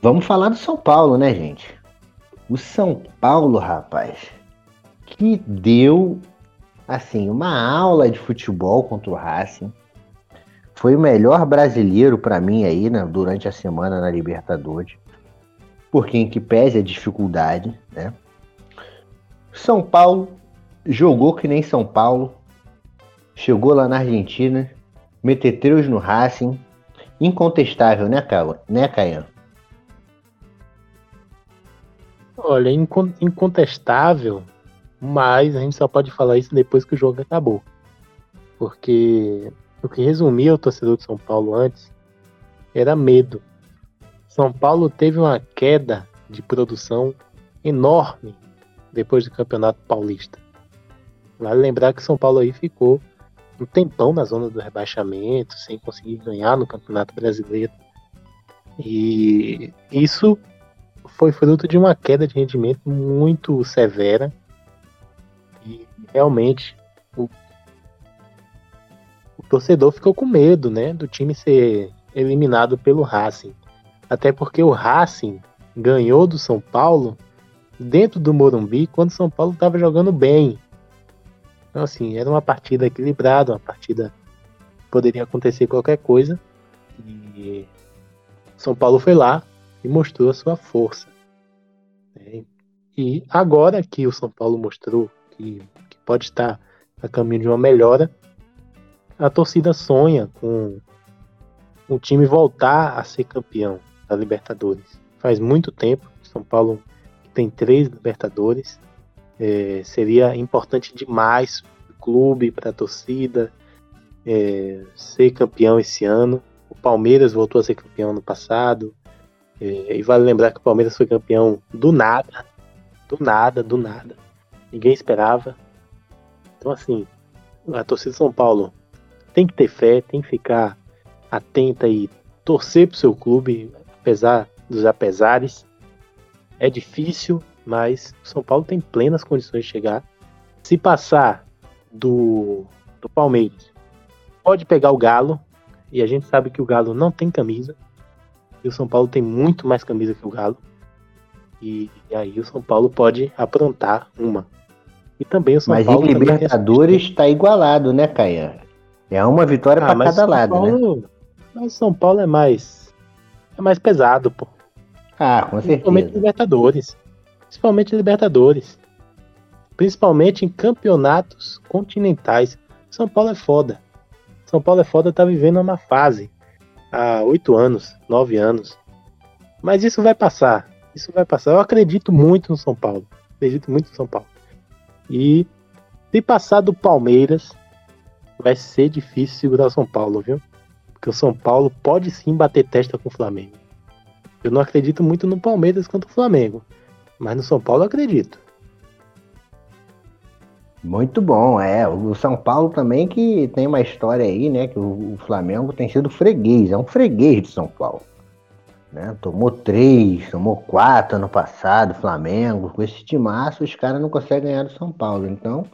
Vamos falar do São Paulo, né, gente? O São Paulo, rapaz, que deu assim uma aula de futebol contra o Racing. Foi o melhor brasileiro para mim aí né, durante a semana na Libertadores. Porque em que pese a dificuldade, né? São Paulo jogou que nem São Paulo. Chegou lá na Argentina, metetreus no Racing incontestável, né, Cauã? Né? Olha, incontestável, mas a gente só pode falar isso depois que o jogo acabou. Porque o que resumia o torcedor de São Paulo antes era medo. São Paulo teve uma queda de produção enorme depois do Campeonato Paulista. Vale lembrar que São Paulo aí ficou um tempão na zona do rebaixamento, sem conseguir ganhar no Campeonato Brasileiro. E isso foi fruto de uma queda de rendimento muito severa. E realmente o, o torcedor ficou com medo, né, do time ser eliminado pelo Racing. Até porque o Racing ganhou do São Paulo dentro do Morumbi quando o São Paulo estava jogando bem. Então, assim, era uma partida equilibrada, uma partida poderia acontecer qualquer coisa. E São Paulo foi lá e mostrou a sua força. Né? E agora que o São Paulo mostrou que, que pode estar a caminho de uma melhora, a torcida sonha com o time voltar a ser campeão da Libertadores. Faz muito tempo que São Paulo tem três Libertadores é, seria importante demais para o clube, para a torcida, é, ser campeão esse ano. O Palmeiras voltou a ser campeão no passado. É, e vale lembrar que o Palmeiras foi campeão do nada. Do nada, do nada. Ninguém esperava. Então, assim, a torcida de São Paulo tem que ter fé, tem que ficar atenta e torcer para o seu clube, apesar dos apesares. É difícil, mas o São Paulo tem plenas condições de chegar. Se passar do, do Palmeiras, pode pegar o Galo, e a gente sabe que o Galo não tem camisa, e o São Paulo tem muito mais camisa que o Galo. E, e aí o São Paulo pode aprontar uma. E também o São mas Paulo. Mas em Libertadores está igualado, né, Caia? É uma vitória ah, para cada lado, né? Paulo, né? Mas o São Paulo é mais. É mais pesado, pô. Ah, com certeza. Principalmente Libertadores principalmente Libertadores, principalmente em campeonatos continentais. São Paulo é foda. São Paulo é foda, tá vivendo uma fase há oito anos, nove anos. Mas isso vai passar. Isso vai passar. Eu acredito muito no São Paulo. Acredito muito no São Paulo. E se passar do Palmeiras, vai ser difícil segurar o São Paulo, viu? Porque o São Paulo pode sim bater testa com o Flamengo. Eu não acredito muito no Palmeiras quanto o Flamengo. Mas no São Paulo eu acredito. Muito bom, é. O São Paulo também que tem uma história aí, né? Que o, Flamengo tem sido freguês, é um freguês de São Paulo. Né? Tomou três, tomou quatro ano passado, Flamengo. Com esse timaço, os caras não conseguem ganhar do São Paulo. Então,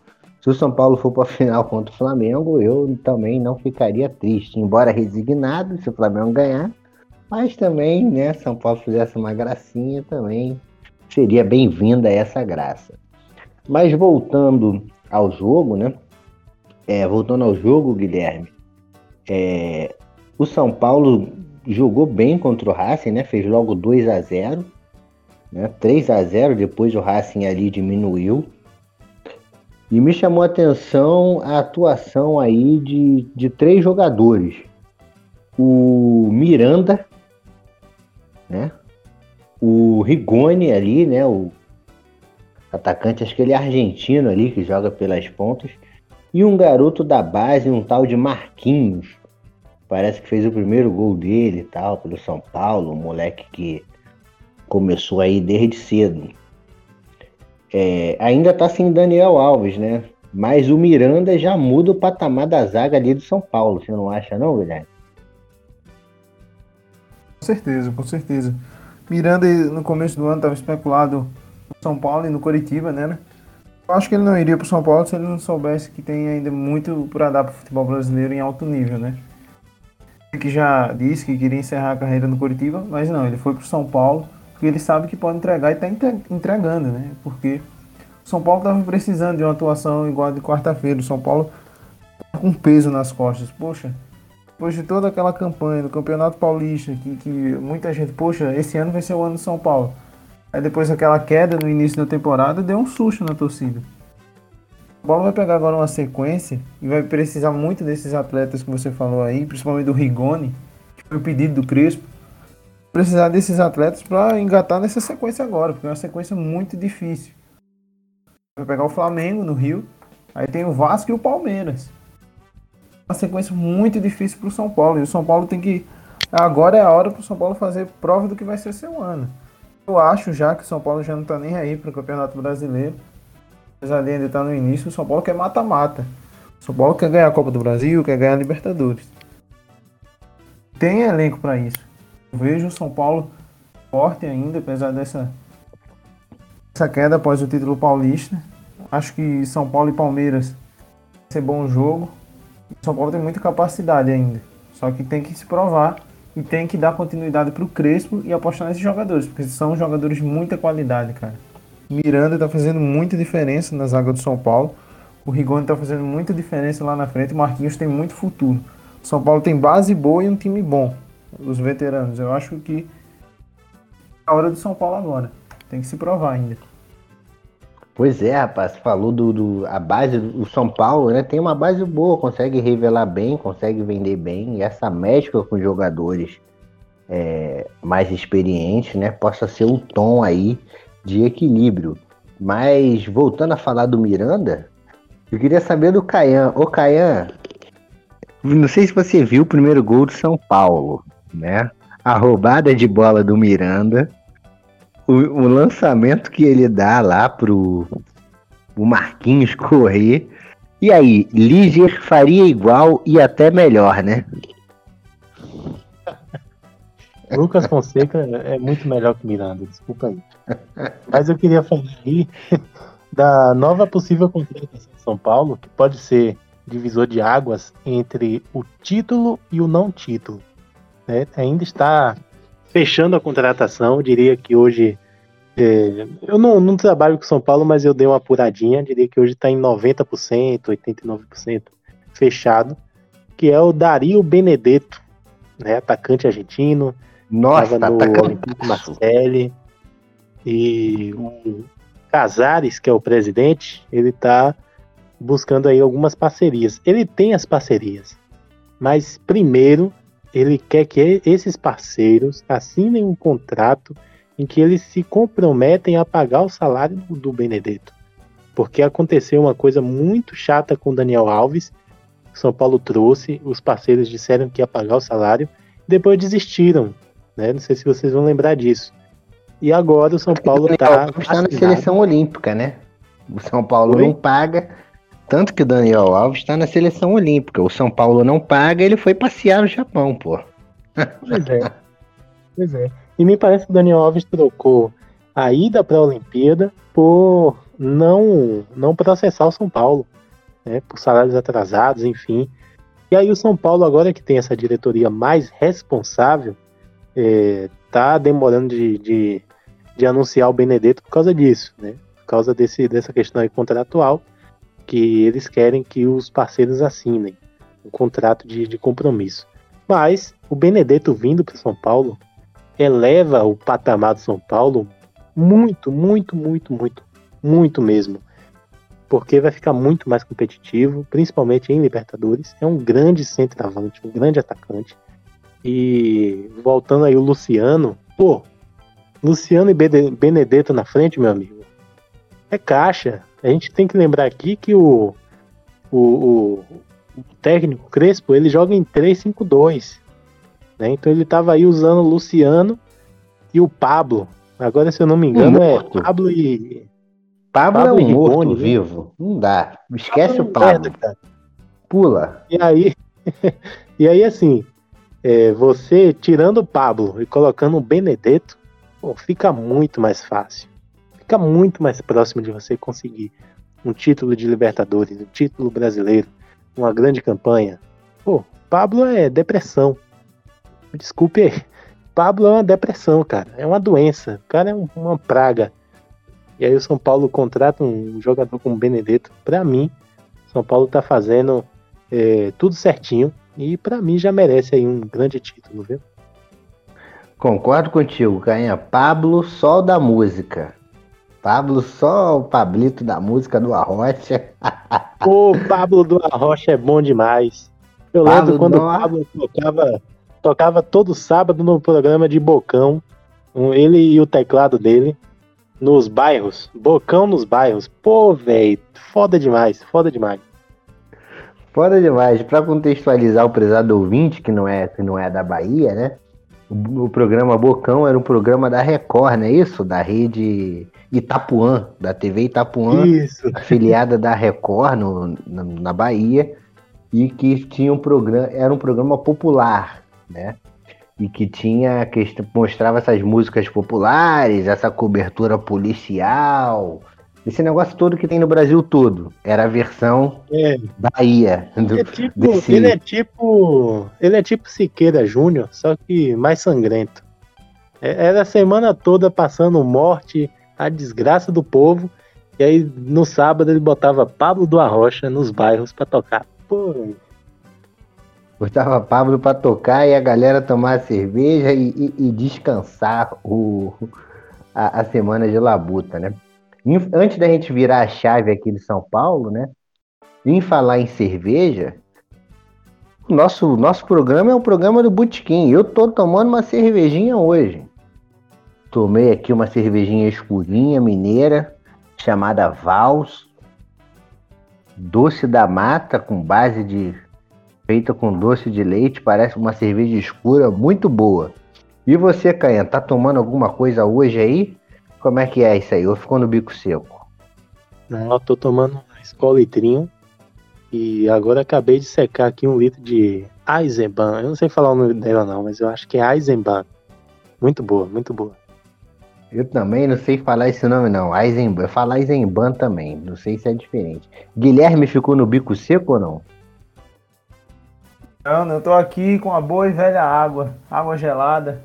se o São Paulo for para a final contra o Flamengo, eu também não ficaria triste. Embora resignado se o Flamengo ganhar. Mas também, né? São Paulo fizesse uma gracinha também seria bem-vinda essa graça. Mas voltando ao jogo, né? É, voltando ao jogo, Guilherme, é, o São Paulo jogou bem contra o Racing, né? Fez logo 2 a 0 né? 3 a 0 depois o Racing ali diminuiu. E me chamou a atenção a atuação aí de, de três jogadores. O Miranda, né? o Rigoni ali, né? O atacante, acho que ele é argentino ali, que joga pelas pontas. E um garoto da base, um tal de Marquinhos. Parece que fez o primeiro gol dele e tal, pelo São Paulo, um moleque que começou aí desde cedo. É, ainda tá sem Daniel Alves, né? Mas o Miranda já muda o patamar da zaga ali do São Paulo, você não acha não, Guilherme? Com certeza, com certeza. Miranda no começo do ano estava especulado São Paulo e no Coritiba, né? Eu acho que ele não iria para o São Paulo se ele não soubesse que tem ainda muito para dar para o futebol brasileiro em alto nível, né? Que já disse que queria encerrar a carreira no Coritiba, mas não, ele foi para o São Paulo porque ele sabe que pode entregar e está entregando, né? Porque o São Paulo estava precisando de uma atuação igual a de quarta-feira. O São Paulo tá com peso nas costas. Poxa, depois de toda aquela campanha do Campeonato Paulista, que, que muita gente, poxa, esse ano vai ser o ano de São Paulo. Aí depois daquela queda no início da temporada, deu um susto na torcida. O Paulo vai pegar agora uma sequência e vai precisar muito desses atletas que você falou aí, principalmente do Rigoni, que Foi o pedido do Crespo. Precisar desses atletas para engatar nessa sequência agora, porque é uma sequência muito difícil. Vai pegar o Flamengo no Rio, aí tem o Vasco e o Palmeiras. Uma sequência muito difícil para o São Paulo. E o São Paulo tem que. Agora é a hora para o São Paulo fazer prova do que vai ser seu ano. Eu acho já que o São Paulo já não está nem aí para o Campeonato Brasileiro. Apesar de ainda estar tá no início, o São Paulo quer mata-mata. O São Paulo quer ganhar a Copa do Brasil, quer ganhar a Libertadores. Tem elenco para isso. Eu vejo o São Paulo forte ainda, apesar dessa essa queda após o título paulista. Acho que São Paulo e Palmeiras vai ser bom jogo. O São Paulo tem muita capacidade ainda. Só que tem que se provar e tem que dar continuidade para o Crespo e apostar nesses jogadores, porque são jogadores de muita qualidade, cara. Miranda está fazendo muita diferença na zaga do São Paulo. O Rigoni está fazendo muita diferença lá na frente. O Marquinhos tem muito futuro. O São Paulo tem base boa e um time bom. Os veteranos. Eu acho que é a hora do São Paulo agora. Tem que se provar ainda. Pois é, rapaz, falou do, do a base do São Paulo, né? Tem uma base boa, consegue revelar bem, consegue vender bem. E essa mescla com jogadores é, mais experientes, né? Possa ser o tom aí de equilíbrio. Mas voltando a falar do Miranda, eu queria saber do Caian. Ô Caian, não sei se você viu o primeiro gol do São Paulo, né? A roubada de bola do Miranda o, o, lançamento que ele dá lá pro o Marquinhos correr. E aí, Liger faria igual e até melhor, né? Lucas Fonseca é muito melhor que Miranda, desculpa aí. Mas eu queria falar aí da nova possível contratação de São Paulo, que pode ser divisor de águas entre o título e o não título. Né? Ainda está fechando a contratação, diria que hoje. É, eu não, não trabalho com São Paulo, mas eu dei uma apuradinha, diria que hoje está em 90%, 89% fechado, que é o Dario Benedetto, né, atacante argentino, Nossa, no Olympique Marseille, e o Casares, que é o presidente, ele está buscando aí algumas parcerias. Ele tem as parcerias, mas primeiro ele quer que esses parceiros assinem um contrato em que eles se comprometem a pagar o salário do Benedetto. Porque aconteceu uma coisa muito chata com Daniel Alves. São Paulo trouxe, os parceiros disseram que ia pagar o salário, depois desistiram. Né? Não sei se vocês vão lembrar disso. E agora o São Paulo está. Está na seleção olímpica, né? O São Paulo Oi? não paga, tanto que o Daniel Alves está na seleção olímpica. O São Paulo não paga, ele foi passear no Japão, pô. Pois é. Pois é. E me parece que o Daniel Alves trocou a ida para a Olimpíada por não, não processar o São Paulo, né, por salários atrasados, enfim. E aí o São Paulo, agora que tem essa diretoria mais responsável, é, tá demorando de, de, de, anunciar o Benedetto por causa disso, né? Por causa desse, dessa questão aí contratual que eles querem que os parceiros assinem um contrato de, de compromisso. Mas o Benedetto vindo para São Paulo eleva o patamar do São Paulo muito, muito, muito, muito, muito mesmo. Porque vai ficar muito mais competitivo, principalmente em Libertadores. É um grande centroavante, um grande atacante. E voltando aí o Luciano, pô, Luciano e Benedetto na frente, meu amigo. É caixa. A gente tem que lembrar aqui que o, o, o, o técnico Crespo ele joga em 3-5-2. Né? Então ele estava aí usando o Luciano e o Pablo. Agora, se eu não me engano, é Pablo e. Pablo, Pablo é um morto né? vivo. Não dá. Esquece Pablo o Pablo. Pula. E aí, e aí assim, é, você tirando o Pablo e colocando o Benedetto, pô, fica muito mais fácil fica muito mais próximo de você conseguir um título de Libertadores, um título brasileiro, uma grande campanha. Pô, Pablo é depressão. Desculpe aí. Pablo é uma depressão, cara. É uma doença. O cara é uma praga. E aí o São Paulo contrata um jogador como Benedetto. Para mim, São Paulo tá fazendo é, tudo certinho. E para mim já merece aí um grande título, viu? Concordo contigo, Canha. Pablo, sol da música. Pablo, só o Pablito da música do Arrocha. o Pablo do Arrocha é bom demais. Eu Pablo lembro quando o Pablo tocava, tocava todo sábado no programa de Bocão, ele e o teclado dele, nos bairros. Bocão nos bairros. Pô, velho, foda demais, foda demais. Foda demais. Para contextualizar o prezado ouvinte, que não é, que não é da Bahia, né? O, programa Bocão era um programa da Record, não é isso? Da rede Itapuã, da TV Itapuã, isso. afiliada da Record no, na, na Bahia, e que tinha um programa, era um programa popular, né? E que tinha que mostrava essas músicas populares, essa cobertura policial, esse negócio todo que tem no Brasil todo. Era a versão é. Bahia. Do, é tipo, desse... Ele é tipo. Ele é tipo Siqueira Júnior, só que mais sangrento. É, era a semana toda passando morte, a desgraça do povo. E aí no sábado ele botava Pablo do Arrocha nos bairros para tocar. Pô. Botava Pablo para tocar e a galera tomar cerveja e, e, e descansar o, a, a, semana de labuta, né? Antes da gente virar a chave aqui de São Paulo, né? Em falar em cerveja, nosso, nosso programa é o programa do Butiquim. Eu tô tomando uma cervejinha hoje. Tomei aqui uma cervejinha escurinha, mineira, chamada Vals. Doce da mata, com base de. feita com doce de leite, parece uma cerveja escura muito boa. E você, Caia, tá tomando alguma coisa hoje aí? Como é que é isso aí? Ou ficou no bico seco? Não, eu tô tomando escola litrinho. E agora acabei de secar aqui um litro de Eisenbahn. Eu não sei falar o nome dela não, mas eu acho que é Eisenbahn. Muito boa, muito boa. Eu também não sei falar esse nome, não. Eisenbahn. Eu falo Eisenbahn também. Não sei se é diferente. Guilherme ficou no bico seco ou não? Não, eu tô aqui com a boa e velha água. Água gelada.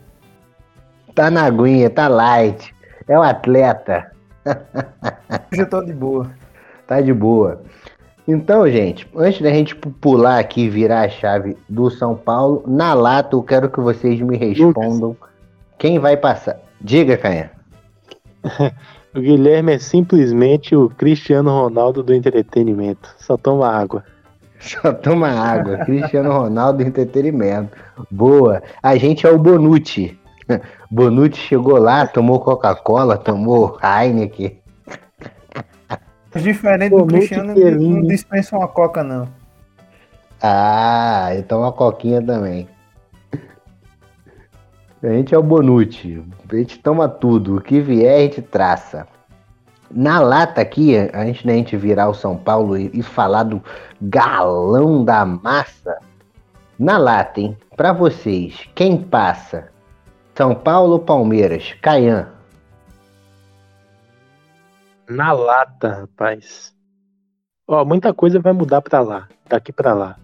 Tá na aguinha, tá light. É um atleta. Hoje eu tô de boa. Tá de boa. Então, gente, antes da gente pular aqui e virar a chave do São Paulo, na lata eu quero que vocês me respondam Lucas. quem vai passar. Diga, Canha. o Guilherme é simplesmente o Cristiano Ronaldo do entretenimento. Só toma água. Só toma água. Cristiano Ronaldo do entretenimento. Boa. A gente é o Bonucci. Bonucci chegou lá, tomou Coca-Cola, tomou Heineken. Diferente do Cristiano, não dispensa uma coca, não. Ah, então uma coquinha também. A gente é o Bonucci. A gente toma tudo. O que vier, a gente traça. Na lata aqui, antes da gente virar o São Paulo e, e falar do galão da massa, na lata, hein? Pra vocês, quem passa? São Paulo ou Palmeiras? Caian. Na lata, rapaz. Ó, muita coisa vai mudar pra lá, daqui pra lá.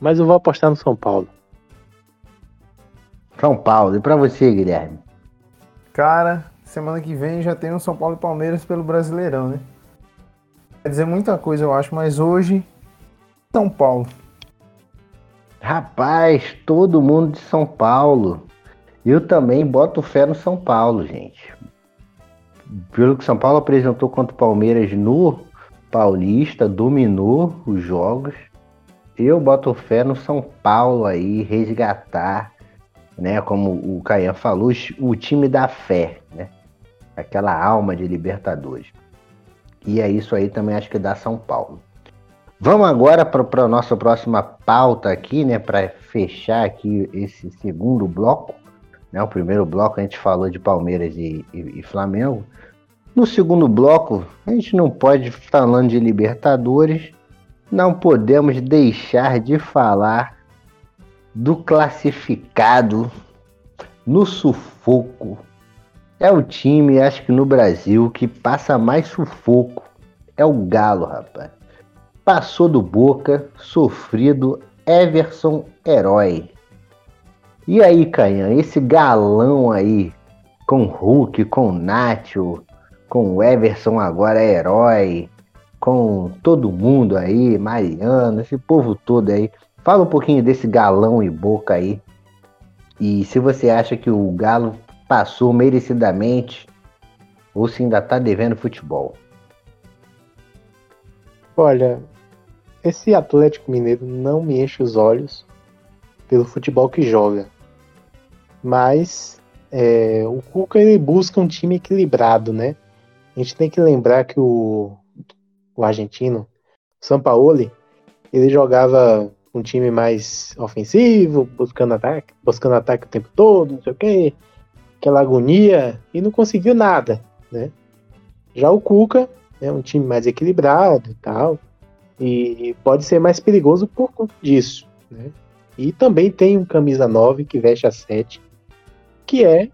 Mas eu vou apostar no São Paulo. São Paulo. E para você, Guilherme? Cara, semana que vem já tem o São Paulo e Palmeiras pelo Brasileirão, né? Quer dizer muita coisa, eu acho, mas hoje, São Paulo. Rapaz, todo mundo de São Paulo. Eu também boto fé no São Paulo, gente. Pelo que São Paulo apresentou contra o Palmeiras no Paulista, dominou os jogos. Eu boto fé no São Paulo aí, resgatar né? Como o Caian falou, o time da fé, né? Aquela alma de Libertadores. E é isso aí também acho que dá São Paulo. Vamos agora para a nossa próxima pauta aqui, né? Para fechar aqui esse segundo bloco. Né? O primeiro bloco a gente falou de Palmeiras e, e, e Flamengo. No segundo bloco, a gente não pode, falando de Libertadores, não podemos deixar de falar do classificado no sufoco. É o time, acho que no Brasil, que passa mais sufoco. É o Galo, rapaz. Passou do Boca, sofrido, Everson herói. E aí, Canhã, esse galão aí, com Hulk, com Nacho, com Everson agora é herói, com todo mundo aí, Mariano, esse povo todo aí. Fala um pouquinho desse galão e boca aí. E se você acha que o Galo passou merecidamente ou se ainda tá devendo futebol. Olha, esse Atlético Mineiro não me enche os olhos. pelo futebol que joga. Mas é, o Cuca ele busca um time equilibrado, né? A gente tem que lembrar que o, o argentino, Sampaoli, ele jogava um time mais ofensivo, buscando ataque, buscando ataque o tempo todo, não sei o quê, aquela agonia, e não conseguiu nada, né? Já o Cuca é um time mais equilibrado e tal, e pode ser mais perigoso por conta disso, né? E também tem um camisa 9 que veste a 7, que é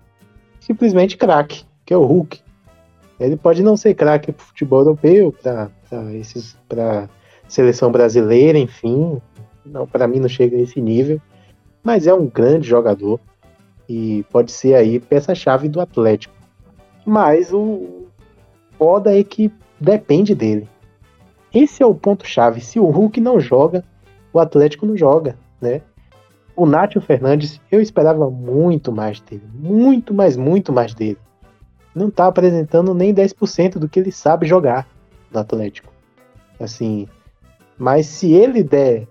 simplesmente craque, que é o Hulk. Ele pode não ser craque para futebol europeu, para seleção brasileira, enfim, não para mim não chega a esse nível, mas é um grande jogador e pode ser aí peça-chave do Atlético. Mas o foda é que depende dele. Esse é o ponto chave. Se o Hulk não joga, o Atlético não joga, né? O Nátio Fernandes, eu esperava muito mais dele, muito, mais, muito mais dele não está apresentando nem 10% do que ele sabe jogar no Atlético. Assim, mas se ele der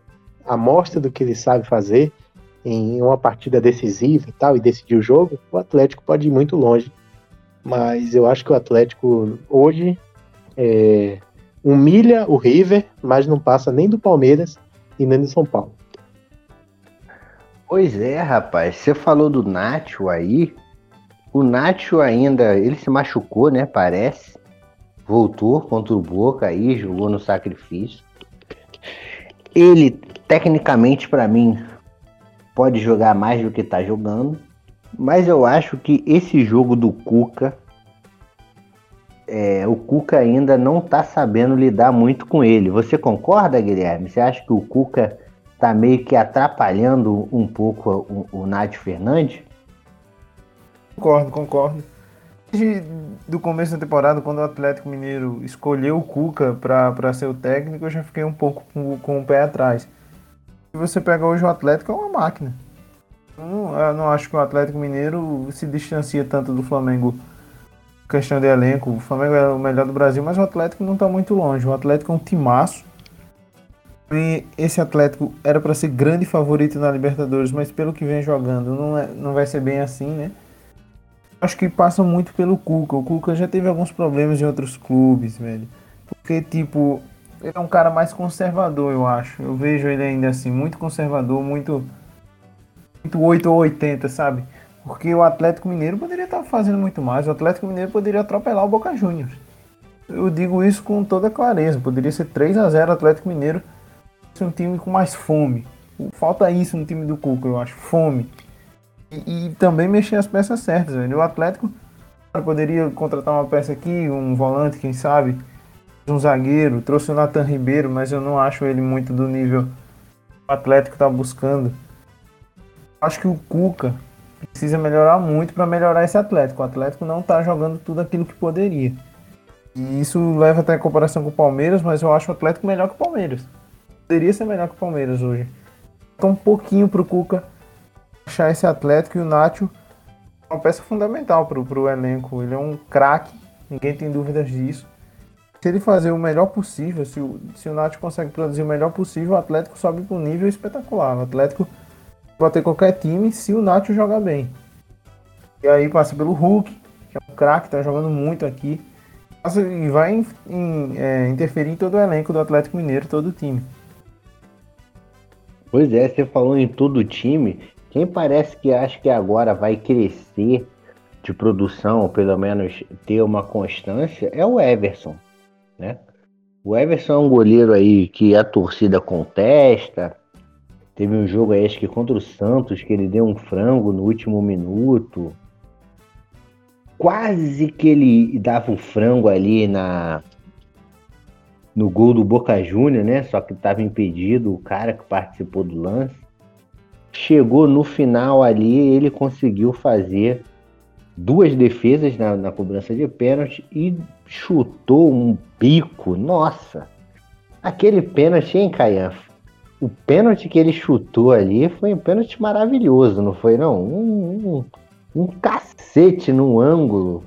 a mostra do que ele sabe fazer em uma partida decisiva e tal e decidir o jogo, o Atlético pode ir muito longe. Mas eu acho que o Atlético hoje é, humilha o River, mas não passa nem do Palmeiras e nem do São Paulo. Pois é, rapaz. Você falou do Nacho aí. O Nacho ainda, ele se machucou, né? Parece. Voltou contra o Boca aí, jogou no sacrifício. Ele, tecnicamente, para mim, pode jogar mais do que tá jogando. Mas eu acho que esse jogo do Cuca, é, o Cuca ainda não tá sabendo lidar muito com ele. Você concorda, Guilherme? Você acha que o Cuca tá meio que atrapalhando um pouco o, o Nath Fernandes? Concordo, concordo. Desde do começo da temporada, quando o Atlético Mineiro escolheu o Cuca para ser o técnico, eu já fiquei um pouco com, com o pé atrás. Se você pega hoje o Atlético, é uma máquina. Eu não, eu não acho que o Atlético Mineiro se distancia tanto do Flamengo questão de elenco. O Flamengo é o melhor do Brasil, mas o Atlético não está muito longe. O Atlético é um timaço. Esse Atlético era para ser grande favorito na Libertadores, mas pelo que vem jogando, não, é, não vai ser bem assim, né? acho que passa muito pelo Cuca. O Cuca já teve alguns problemas em outros clubes, velho. Porque, tipo, ele é um cara mais conservador, eu acho. Eu vejo ele ainda assim, muito conservador, muito. Muito 8 ou 80, sabe? Porque o Atlético Mineiro poderia estar fazendo muito mais. O Atlético Mineiro poderia atropelar o Boca Juniors. Eu digo isso com toda clareza. Poderia ser 3 a 0 Atlético Mineiro. Ser um time com mais fome. Falta isso no time do Cuca, eu acho. Fome. E, e, também mexer as peças certas, velho. O Atlético poderia contratar uma peça aqui, um volante, quem sabe, um zagueiro, trouxe o Nathan Ribeiro, mas eu não acho ele muito do nível que o Atlético está buscando. Acho que o Cuca precisa melhorar muito para melhorar esse Atlético. O Atlético não está jogando tudo aquilo que poderia. E isso leva até a comparação com o Palmeiras, mas eu acho o Atlético melhor que o Palmeiras. Poderia ser melhor que o Palmeiras hoje. Então um pouquinho pro Cuca achar esse Atlético e o Nacho é uma peça fundamental para o elenco. Ele é um craque, ninguém tem dúvidas disso. Se ele fazer o melhor possível, se o, se o Nacho consegue produzir o melhor possível, o Atlético sobe para um nível espetacular. O Atlético pode ter qualquer time se o Nacho jogar bem. E aí passa pelo Hulk, que é um craque, está jogando muito aqui. E vai em, em, é, interferir em todo o elenco do Atlético Mineiro, todo o time. Pois é, você falou em todo o time. Quem parece que acha que agora vai crescer de produção, ou pelo menos ter uma constância, é o Everson, né? O Everson é um goleiro aí que a torcida contesta. Teve um jogo aí, acho que contra o Santos, que ele deu um frango no último minuto. Quase que ele dava o frango ali na no gol do Boca Júnior, né? Só que estava impedido o cara que participou do lance chegou no final ali, ele conseguiu fazer duas defesas na, na cobrança de pênalti e chutou um bico. Nossa! Aquele pênalti, hein, Caian? O pênalti que ele chutou ali foi um pênalti maravilhoso, não foi não? Um, um, um cacete no ângulo.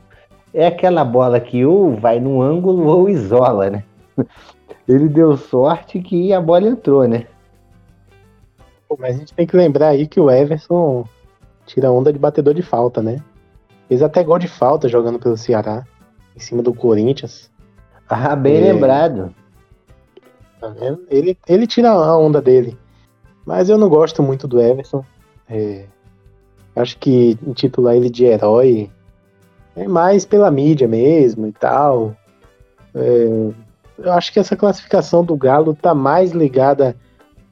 É aquela bola que ou vai no ângulo ou isola, né? Ele deu sorte que a bola entrou, né? Pô, mas a gente tem que lembrar aí que o Everson tira onda de batedor de falta, né? Fez até gol de falta jogando pelo Ceará, em cima do Corinthians. Ah, bem é... lembrado. Tá vendo? Ele, ele tira a onda dele. Mas eu não gosto muito do Everson. É, acho que intitular ele de herói é mais pela mídia mesmo e tal. É, eu acho que essa classificação do Galo tá mais ligada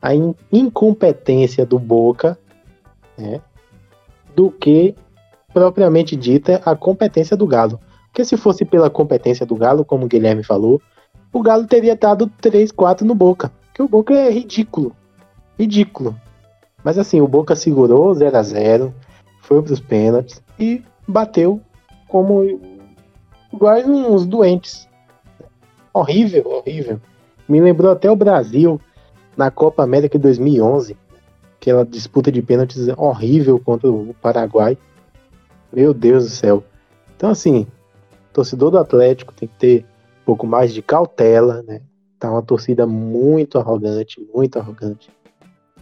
à in incompetência do Boca né, do que propriamente dita a competência do Galo. Porque se fosse pela competência do Galo, como o Guilherme falou, o Galo teria dado 3, 4 no Boca. Porque o Boca é ridículo. Ridículo. Mas assim, o Boca segurou 0 a 0 foi para os pênaltis e bateu como igual uns doentes. Horrível, horrível. Me lembrou até o Brasil na Copa América de 2011, aquela disputa de pênaltis horrível contra o Paraguai. Meu Deus do céu. Então, assim, torcedor do Atlético tem que ter um pouco mais de cautela, né? Tá uma torcida muito arrogante, muito arrogante.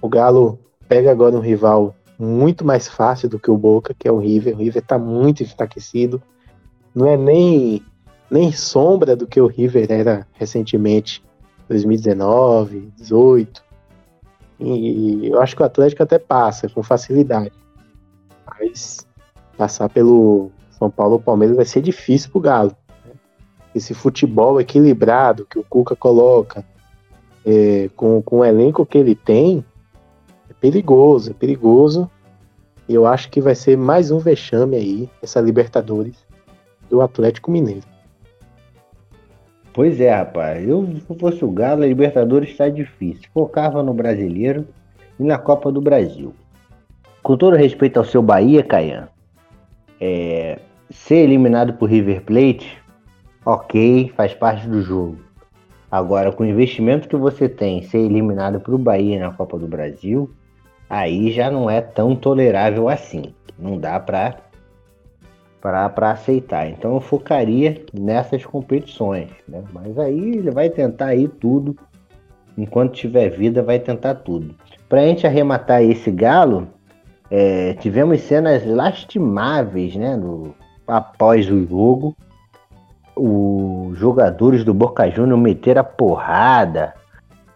O Galo pega agora um rival muito mais fácil do que o Boca, que é o River. O River tá muito enfraquecido. Não é nem, nem sombra do que o River era recentemente, 2019, 18. E eu acho que o Atlético até passa com facilidade. Mas passar pelo São Paulo ou Palmeiras vai ser difícil pro Galo. Né? Esse futebol equilibrado que o Cuca coloca, é, com, com o elenco que ele tem, é perigoso, é perigoso. E eu acho que vai ser mais um vexame aí, essa Libertadores do Atlético Mineiro. Pois é, rapaz. Eu, se fosse o Galo, a Libertadores está difícil. Focava no brasileiro e na Copa do Brasil. Com todo respeito ao seu Bahia, Caian, é, ser eliminado por River Plate, ok, faz parte do jogo. Agora, com o investimento que você tem, ser eliminado para o Bahia na Copa do Brasil, aí já não é tão tolerável assim. Não dá para para aceitar. Então eu focaria nessas competições, né? Mas aí ele vai tentar aí tudo, enquanto tiver vida, vai tentar tudo. Para a gente arrematar esse galo, é, tivemos cenas lastimáveis, né? No, após o jogo, os jogadores do Boca Juniors meteram a porrada,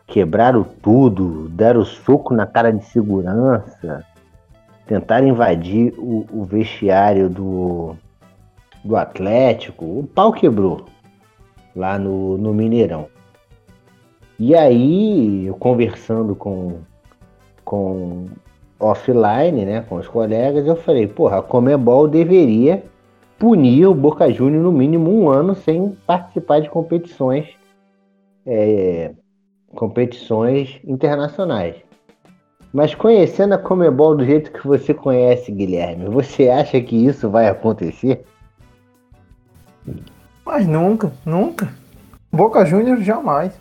quebraram tudo, deram soco na cara de segurança, tentaram invadir o, o vestiário do, do Atlético. O pau quebrou lá no, no Mineirão. E aí, eu conversando com, com offline, né, com os colegas, eu falei, porra, a Comebol deveria punir o Boca Juniors no mínimo um ano sem participar de competições é, competições internacionais. Mas conhecendo a Comebol do jeito que você conhece, Guilherme, você acha que isso vai acontecer? Mas nunca, nunca. Boca Juniors jamais.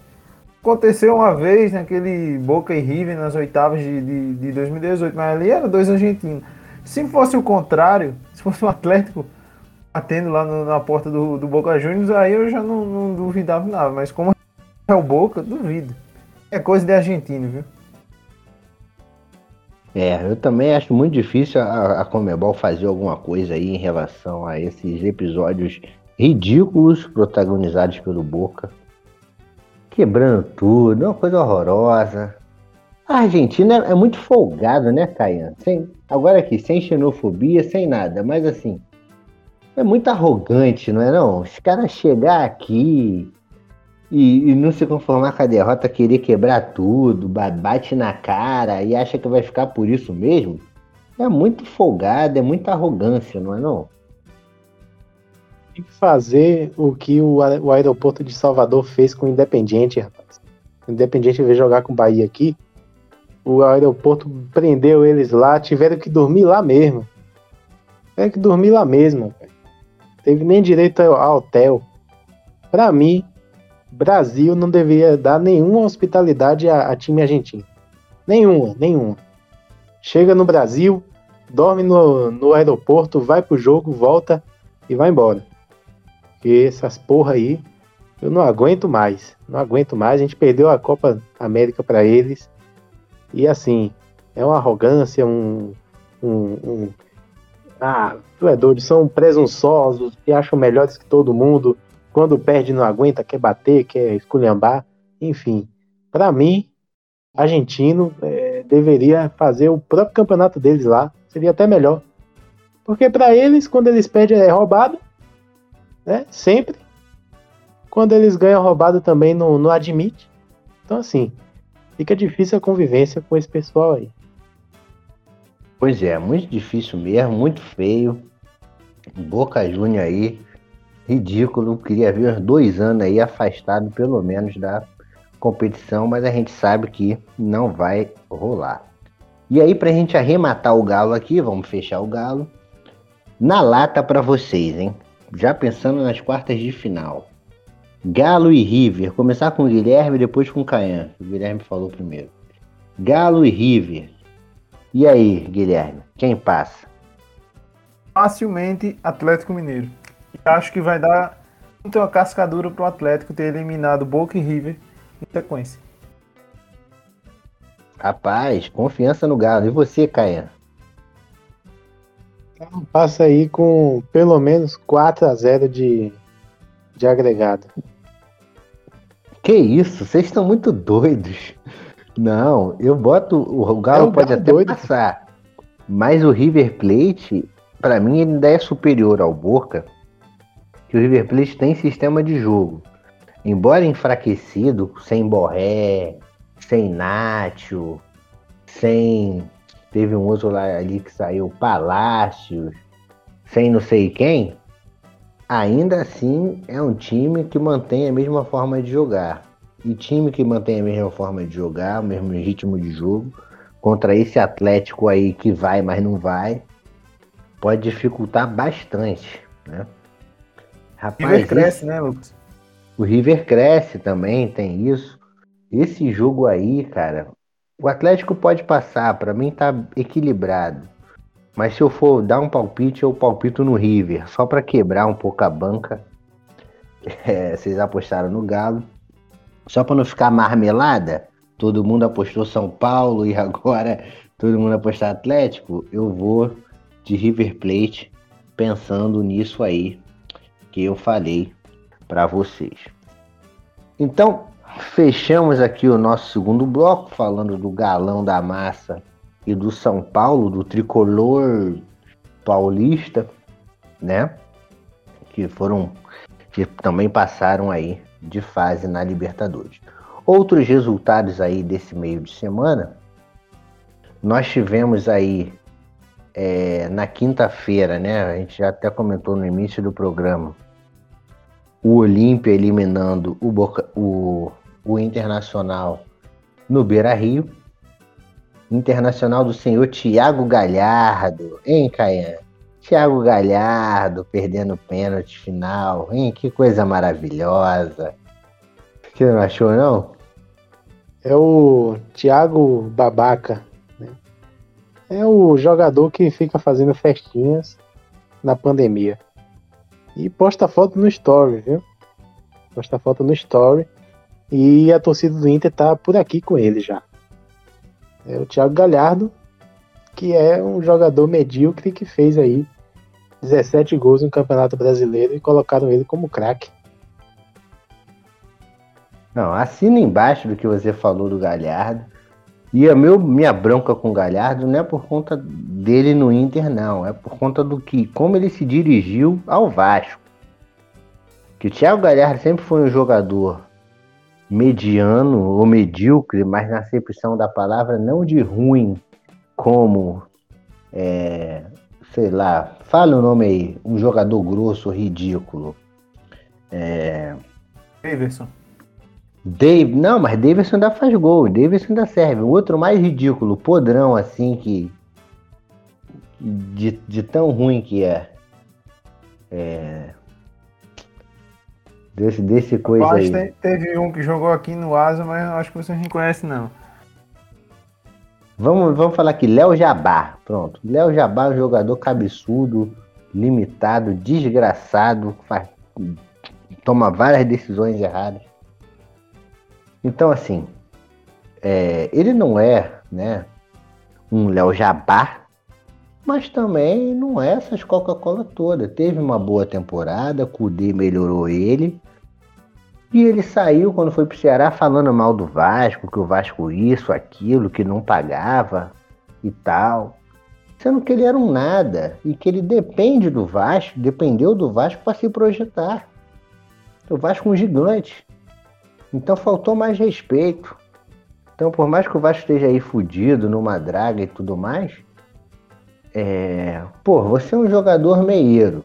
Aconteceu uma vez naquele Boca e River nas oitavas de, de, de 2018, mas ali era dois argentinos. Se fosse o contrário, se fosse o Atlético batendo lá no, na porta do, do, Boca Juniors, aí eu já não, não duvidava nada. Mas como é o Boca, duvido. É coisa de argentino, viu? É, eu também acho muito difícil a, a Comebol fazer alguma coisa aí em relação a esses episódios ridículos protagonizados pelo Boca quebrando tudo, é uma coisa horrorosa. A Argentina é, muito folgada, né, Caian? Sem, agora aqui, sem xenofobia, sem nada, mas assim, é muito arrogante, não é não? Os caras chegar aqui e, e, não se conformar com a derrota, querer quebrar tudo, bate na cara e acha que vai ficar por isso mesmo, é muito folgado, é muita arrogância, não é não? tem que fazer o que o, o aeroporto de Salvador fez com o Independiente, rapaz. O Independiente veio jogar com o Bahia aqui. O aeroporto prendeu eles lá, tiveram que dormir lá mesmo. Tiveram que dormir lá mesmo. Teve nem direito ao hotel. Para mim, Brasil não deveria dar nenhuma hospitalidade a, a time argentino. Nenhuma, nenhuma. Chega no Brasil, dorme no, no aeroporto, vai pro jogo, volta e vai embora. Porque essas porra aí, eu não aguento mais. Não aguento mais. A gente perdeu a Copa América para eles. E assim, É uma arrogância, um, um, um ah, tu é doido, são presunçosos, se acham melhores que todo mundo. Quando perde, não aguenta, quer bater, quer esculhambar. Enfim, para mim, argentino é, deveria fazer o próprio campeonato deles lá. Seria até melhor. Porque para eles, quando eles perdem, é roubado. Né? Sempre. Quando eles ganham roubado também não, não admite. Então, assim, fica difícil a convivência com esse pessoal aí. Pois é, muito difícil mesmo, muito feio. Boca Júnior aí, ridículo. Queria ver uns dois anos aí afastado, pelo menos, da competição, mas a gente sabe que não vai rolar. E aí, pra gente arrematar o Galo aqui, vamos fechar o Galo. Na lata para vocês, hein? Já pensando nas quartas de final. Galo e River. Começar com o Guilherme, depois com o Caian. O Guilherme falou primeiro. Galo e River. E aí, Guilherme, quem passa? Facilmente Atlético Mineiro. E acho que vai dar muito uma cascadura pro Atlético ter eliminado Boca e River em sequência. Rapaz, confiança no Galo. E você, Caian? Então, passa aí com pelo menos 4 a 0 de, de agregado. Que isso? Vocês estão muito doidos. Não, eu boto. O Galo é o pode até doido. passar. Mas o River Plate, para mim, ainda é superior ao Boca. Que o River Plate tem sistema de jogo. Embora enfraquecido, sem Borré, sem Nacho, sem Teve um outro lá ali que saiu, Palácios, sem não sei quem. Ainda assim é um time que mantém a mesma forma de jogar. E time que mantém a mesma forma de jogar, o mesmo ritmo de jogo, contra esse Atlético aí que vai, mas não vai, pode dificultar bastante, né? Rapaz, o River cresce, esse... né, Lucas? O River cresce também, tem isso. Esse jogo aí, cara, o Atlético pode passar, para mim tá equilibrado. Mas se eu for dar um palpite, eu palpito no River, só para quebrar um pouco a banca. É, vocês apostaram no Galo. Só para não ficar marmelada, todo mundo apostou São Paulo e agora todo mundo apostou Atlético. Eu vou de River Plate pensando nisso aí que eu falei para vocês. Então, Fechamos aqui o nosso segundo bloco falando do galão da massa e do São Paulo, do tricolor paulista, né? Que foram que também passaram aí de fase na Libertadores. Outros resultados aí desse meio de semana, nós tivemos aí é, na quinta-feira, né? A gente já até comentou no início do programa, o Olímpia eliminando o, Boca, o o Internacional no Beira Rio. Internacional do senhor Thiago Galhardo, hein, Caian? Thiago Galhardo perdendo pênalti final, hein? Que coisa maravilhosa. Você não achou, não? É o Thiago Babaca. É o jogador que fica fazendo festinhas na pandemia. E posta foto no story, viu? Posta foto no story e a torcida do Inter tá por aqui com ele já. É o Thiago Galhardo, que é um jogador medíocre que fez aí 17 gols no Campeonato Brasileiro e colocaram ele como craque. Não, assina embaixo do que você falou do Galhardo. E a meu, minha bronca com o Galhardo não é por conta dele no Inter, não. É por conta do que, como ele se dirigiu ao Vasco. Que o Thiago Galhardo sempre foi um jogador mediano ou medíocre, mas na acepção da palavra, não de ruim, como, é, sei lá, fala o nome aí, um jogador grosso, ridículo. É... Davidson. Dave, não, mas Davidson ainda faz gol, Davidson ainda serve. O outro mais ridículo, podrão assim que. De, de tão ruim que é. É. Desse, desse coisa aí. Te, teve um que jogou aqui no Asa, mas acho que você não conhece, não. Vamos, vamos falar aqui, Léo Jabá. Pronto. Léo Jabá é um jogador cabeçudo, limitado, desgraçado, faz, toma várias decisões erradas. Então, assim, é, ele não é, né, um Léo Jabá, mas também não é essas Coca-Cola toda. Teve uma boa temporada, Cudê melhorou ele. E ele saiu quando foi pro Ceará falando mal do Vasco, que o Vasco isso, aquilo, que não pagava e tal. Sendo que ele era um nada e que ele depende do Vasco, dependeu do Vasco para se projetar. O Vasco é um gigante. Então faltou mais respeito. Então, por mais que o Vasco esteja aí fudido, numa draga e tudo mais, é... pô, você é um jogador meieiro.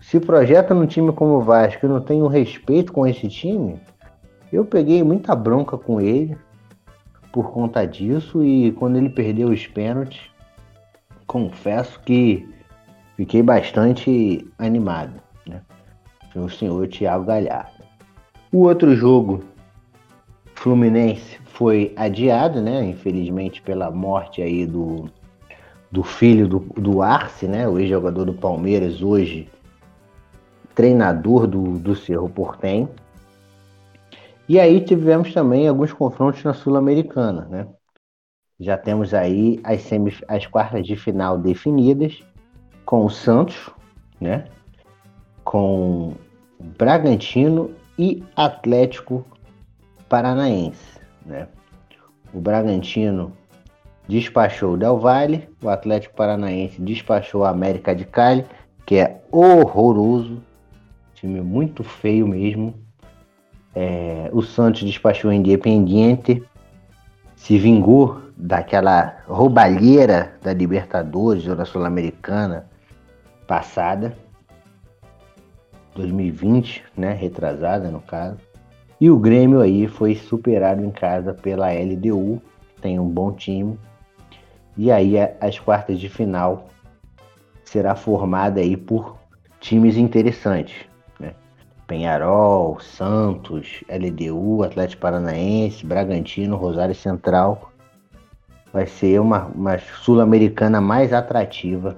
Se projeta num time como o Vasco e não tem um respeito com esse time, eu peguei muita bronca com ele por conta disso e quando ele perdeu os pênaltis, confesso que fiquei bastante animado, né? O senhor Thiago Galhardo. O outro jogo, Fluminense, foi adiado, né? Infelizmente pela morte aí do, do filho do, do Arce, né? O ex-jogador do Palmeiras, hoje treinador do, do Cerro Portem. E aí tivemos também alguns confrontos na Sul-Americana, né? Já temos aí as, semif as quartas de final definidas com o Santos, né? Com Bragantino e Atlético Paranaense. Né? O Bragantino despachou o Del Valle, o Atlético Paranaense despachou a América de Cali, que é horroroso, time muito feio mesmo. É, o Santos despachou o Independiente, se vingou daquela roubalheira da Libertadores ou da Sul-Americana passada. 2020, né, retrasada no caso. E o Grêmio aí foi superado em casa pela LDU, tem um bom time. E aí as quartas de final será formada aí por times interessantes, né? Penharol, Santos, LDU, Atlético Paranaense, Bragantino, Rosário Central. Vai ser uma, uma sul-americana mais atrativa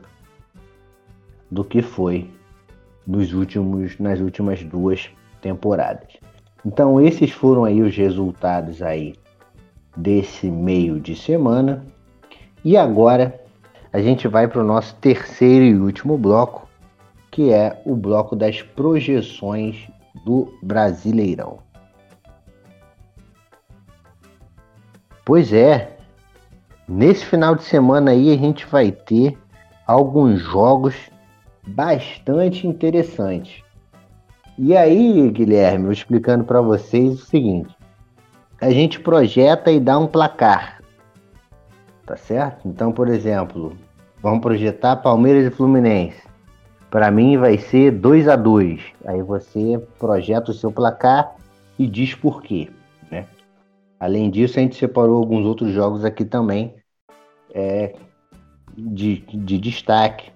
do que foi nos últimos, nas últimas duas temporadas. Então esses foram aí os resultados aí desse meio de semana. E agora a gente vai para o nosso terceiro e último bloco, que é o bloco das projeções do Brasileirão. Pois é, nesse final de semana aí a gente vai ter alguns jogos bastante interessante. E aí, Guilherme, eu explicando para vocês o seguinte: a gente projeta e dá um placar, tá certo? Então, por exemplo, vamos projetar Palmeiras e Fluminense. Para mim vai ser 2 a 2. Aí você projeta o seu placar e diz por quê, né? Além disso, a gente separou alguns outros jogos aqui também é, de, de destaque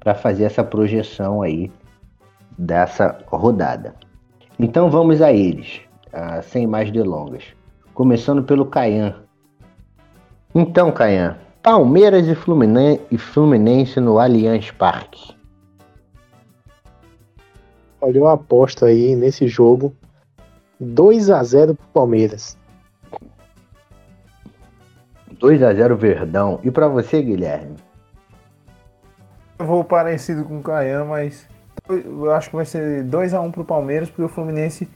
para fazer essa projeção aí dessa rodada. Então vamos a eles, uh, sem mais delongas. Começando pelo Caian. Então, Caian, Palmeiras e Fluminense, e Fluminense no Allianz Parque. Olha, eu aposto aí nesse jogo 2 a 0 pro Palmeiras. 2 a 0 Verdão. E para você, Guilherme? Eu vou parecido com o Caian, mas eu acho que vai ser 2x1 um pro Palmeiras, porque o Fluminense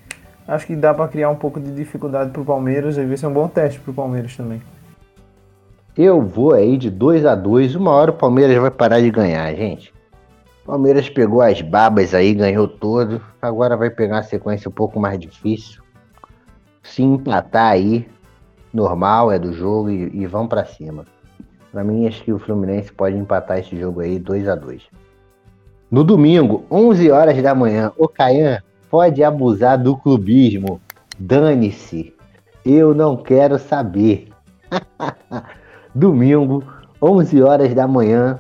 acho que dá para criar um pouco de dificuldade pro Palmeiras e vai ser um bom teste pro Palmeiras também. Eu vou aí de 2 a 2 Uma hora o Palmeiras vai parar de ganhar, gente. O Palmeiras pegou as babas aí, ganhou todo. Agora vai pegar uma sequência um pouco mais difícil. Se empatar aí, normal, é do jogo e, e vão para cima. Para mim, acho que o Fluminense pode empatar esse jogo aí 2 a 2 No domingo, 11 horas da manhã, o Caian pode abusar do clubismo. Dane-se. Eu não quero saber. domingo, 11 horas da manhã,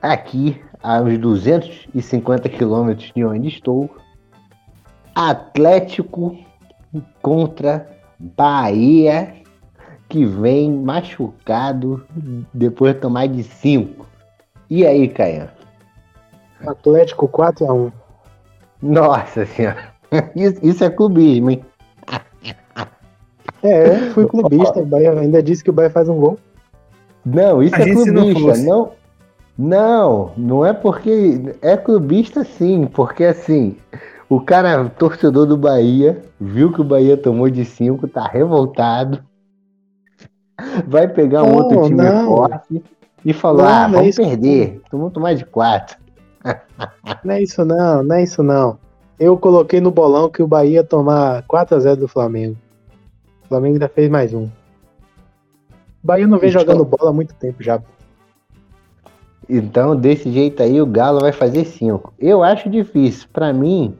aqui a uns 250 quilômetros de onde estou, Atlético contra Bahia que vem machucado depois de tomar de 5. E aí, Caio? Atlético 4x1. Nossa senhora. Isso, isso é clubismo, hein? É, fui clubista. O Bahia ainda disse que o Bahia faz um gol. Não, isso é clubista, não, não, não é porque é clubista sim, porque assim, o cara, torcedor do Bahia, viu que o Bahia tomou de 5, tá revoltado. Vai pegar um oh, outro time não. forte e não, "Ah, é vamos é perder, tomou mais de 4". Não é isso não, não é isso não. Eu coloquei no bolão que o Bahia ia tomar 4 a 0 do Flamengo. O Flamengo ainda fez mais um. O Bahia não vem então, jogando bola há muito tempo já. Então, desse jeito aí, o Galo vai fazer 5. Eu acho difícil. Para mim,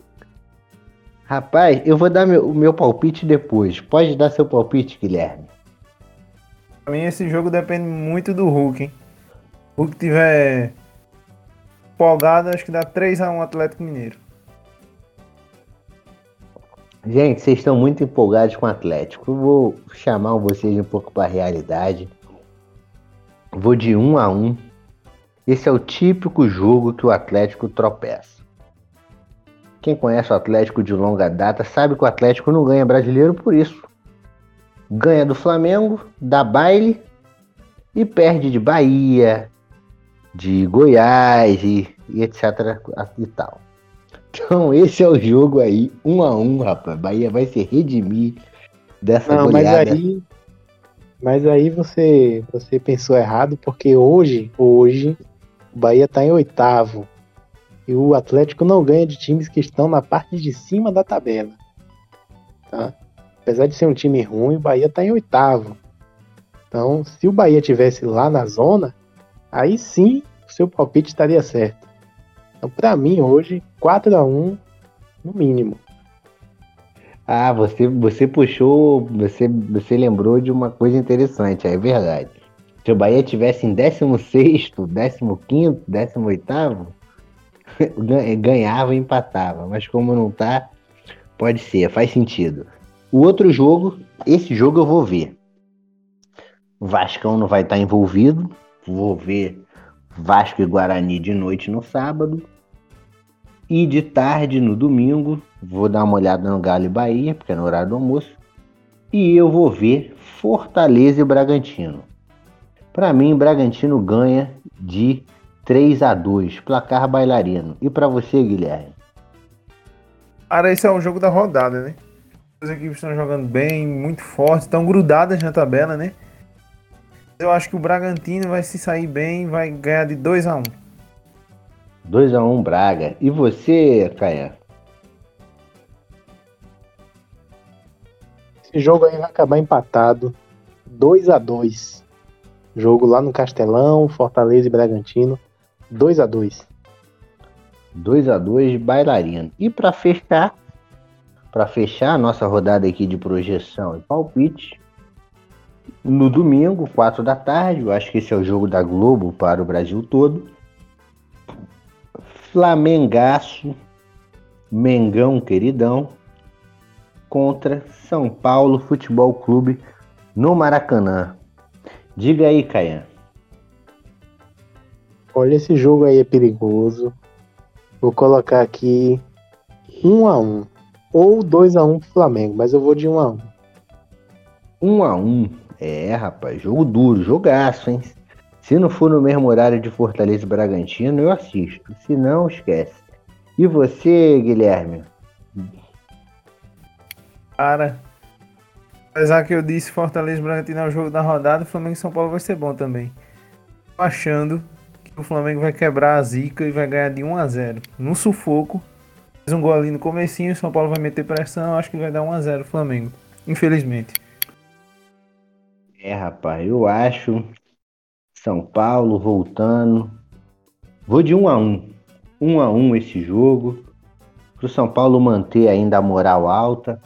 rapaz, eu vou dar meu, o meu palpite depois. Pode dar seu palpite, Guilherme. Pra mim, esse jogo depende muito do Hulk, hein? O Hulk tiver folgado, acho que dá 3x1 Atlético Mineiro. Gente, vocês estão muito empolgados com o Atlético. Eu vou chamar vocês um pouco para a realidade. Vou de 1 a 1. Esse é o típico jogo que o Atlético tropeça. Quem conhece o Atlético de longa data sabe que o Atlético não ganha brasileiro por isso. Ganha do Flamengo, dá baile e perde de Bahia, de Goiás e, e etc e tal. Então esse é o jogo aí, um a um, rapaz. Bahia vai se redimir dessa Não, goleada. Mas aí, mas aí você, você pensou errado, porque hoje, hoje, o Bahia tá em oitavo. E o Atlético não ganha de times que estão na parte de cima da tabela. Tá? Apesar de ser um time ruim, o Bahia tá em oitavo. Então, se o Bahia tivesse lá na zona, aí sim o seu palpite estaria certo. Então, para mim, hoje, 4 a 1 no mínimo. Ah, você, você puxou, você, você lembrou de uma coisa interessante, é verdade. Se o Bahia tivesse em 16, 15, 18, ganhava e empatava. Mas como não tá, pode ser, faz sentido. O outro jogo, esse jogo eu vou ver. Vascão não vai estar envolvido. Vou ver Vasco e Guarani de noite no sábado. E de tarde no domingo, vou dar uma olhada no Galo e Bahia, porque é no horário do almoço. E eu vou ver Fortaleza e Bragantino. Para mim, Bragantino ganha de 3 a 2, placar bailarino. E para você, Guilherme? Cara, esse é o jogo da rodada, né? As equipes estão jogando bem, muito fortes, estão grudadas na tabela, né? Eu acho que o Bragantino vai se sair bem, vai ganhar de 2 a 1 2 a 1 Braga. E você, Caia? Esse jogo aí vai acabar empatado. 2 a 2 Jogo lá no Castelão, Fortaleza e Bragantino. 2 a 2 2 a 2 bailarino. E para fechar, para fechar a nossa rodada aqui de projeção e palpite, no domingo, 4 da tarde, eu acho que esse é o jogo da Globo para o Brasil todo. Flamengaço, Mengão queridão, contra São Paulo Futebol Clube no Maracanã. Diga aí, Caian. Olha, esse jogo aí é perigoso. Vou colocar aqui 1 a 1 ou 2 a 1 pro Flamengo, mas eu vou de 1 a 1. 1 a 1 é, rapaz, jogo duro, jogaço, hein? Se não for no mesmo horário de Fortaleza e Bragantino, eu assisto. Se não, esquece. E você, Guilherme? Cara, apesar que eu disse Fortaleza e Bragantino é o jogo da rodada, o Flamengo e São Paulo vai ser bom também. Tô achando que o Flamengo vai quebrar a zica e vai ganhar de 1 a 0 No sufoco. Um gol ali no comecinho, o São Paulo vai meter pressão, acho que vai dar 1 a 0 o Flamengo. Infelizmente. É, rapaz, eu acho São Paulo voltando. Vou de um a um. Um a um esse jogo. Pro São Paulo manter ainda a moral alta.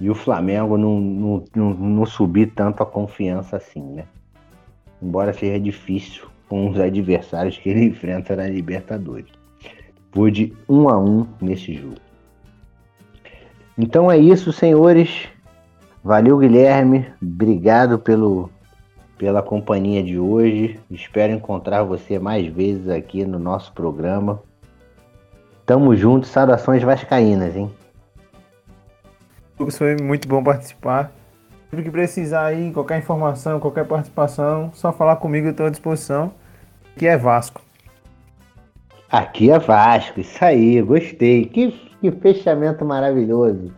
E o Flamengo não, não, não, não subir tanto a confiança assim, né? Embora seja difícil com os adversários que ele enfrenta na Libertadores. Vou de um a um nesse jogo. Então é isso, senhores. Valeu, Guilherme. Obrigado pelo, pela companhia de hoje. Espero encontrar você mais vezes aqui no nosso programa. Tamo junto, saudações vascaínas, hein? Foi muito bom participar. Sempre que precisar aí, qualquer informação, qualquer participação, só falar comigo, eu estou à disposição. Que é Vasco. Aqui é Vasco, isso aí, gostei. Que, que fechamento maravilhoso.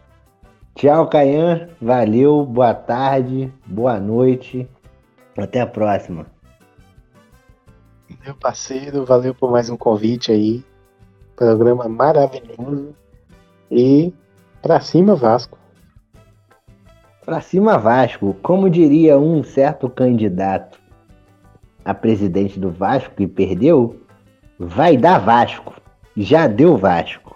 Tchau, Caian. Valeu, boa tarde, boa noite. Até a próxima. Meu parceiro, valeu por mais um convite aí. Programa maravilhoso. E pra cima, Vasco. Pra cima, Vasco. Como diria um certo candidato a presidente do Vasco que perdeu, vai dar Vasco. Já deu Vasco.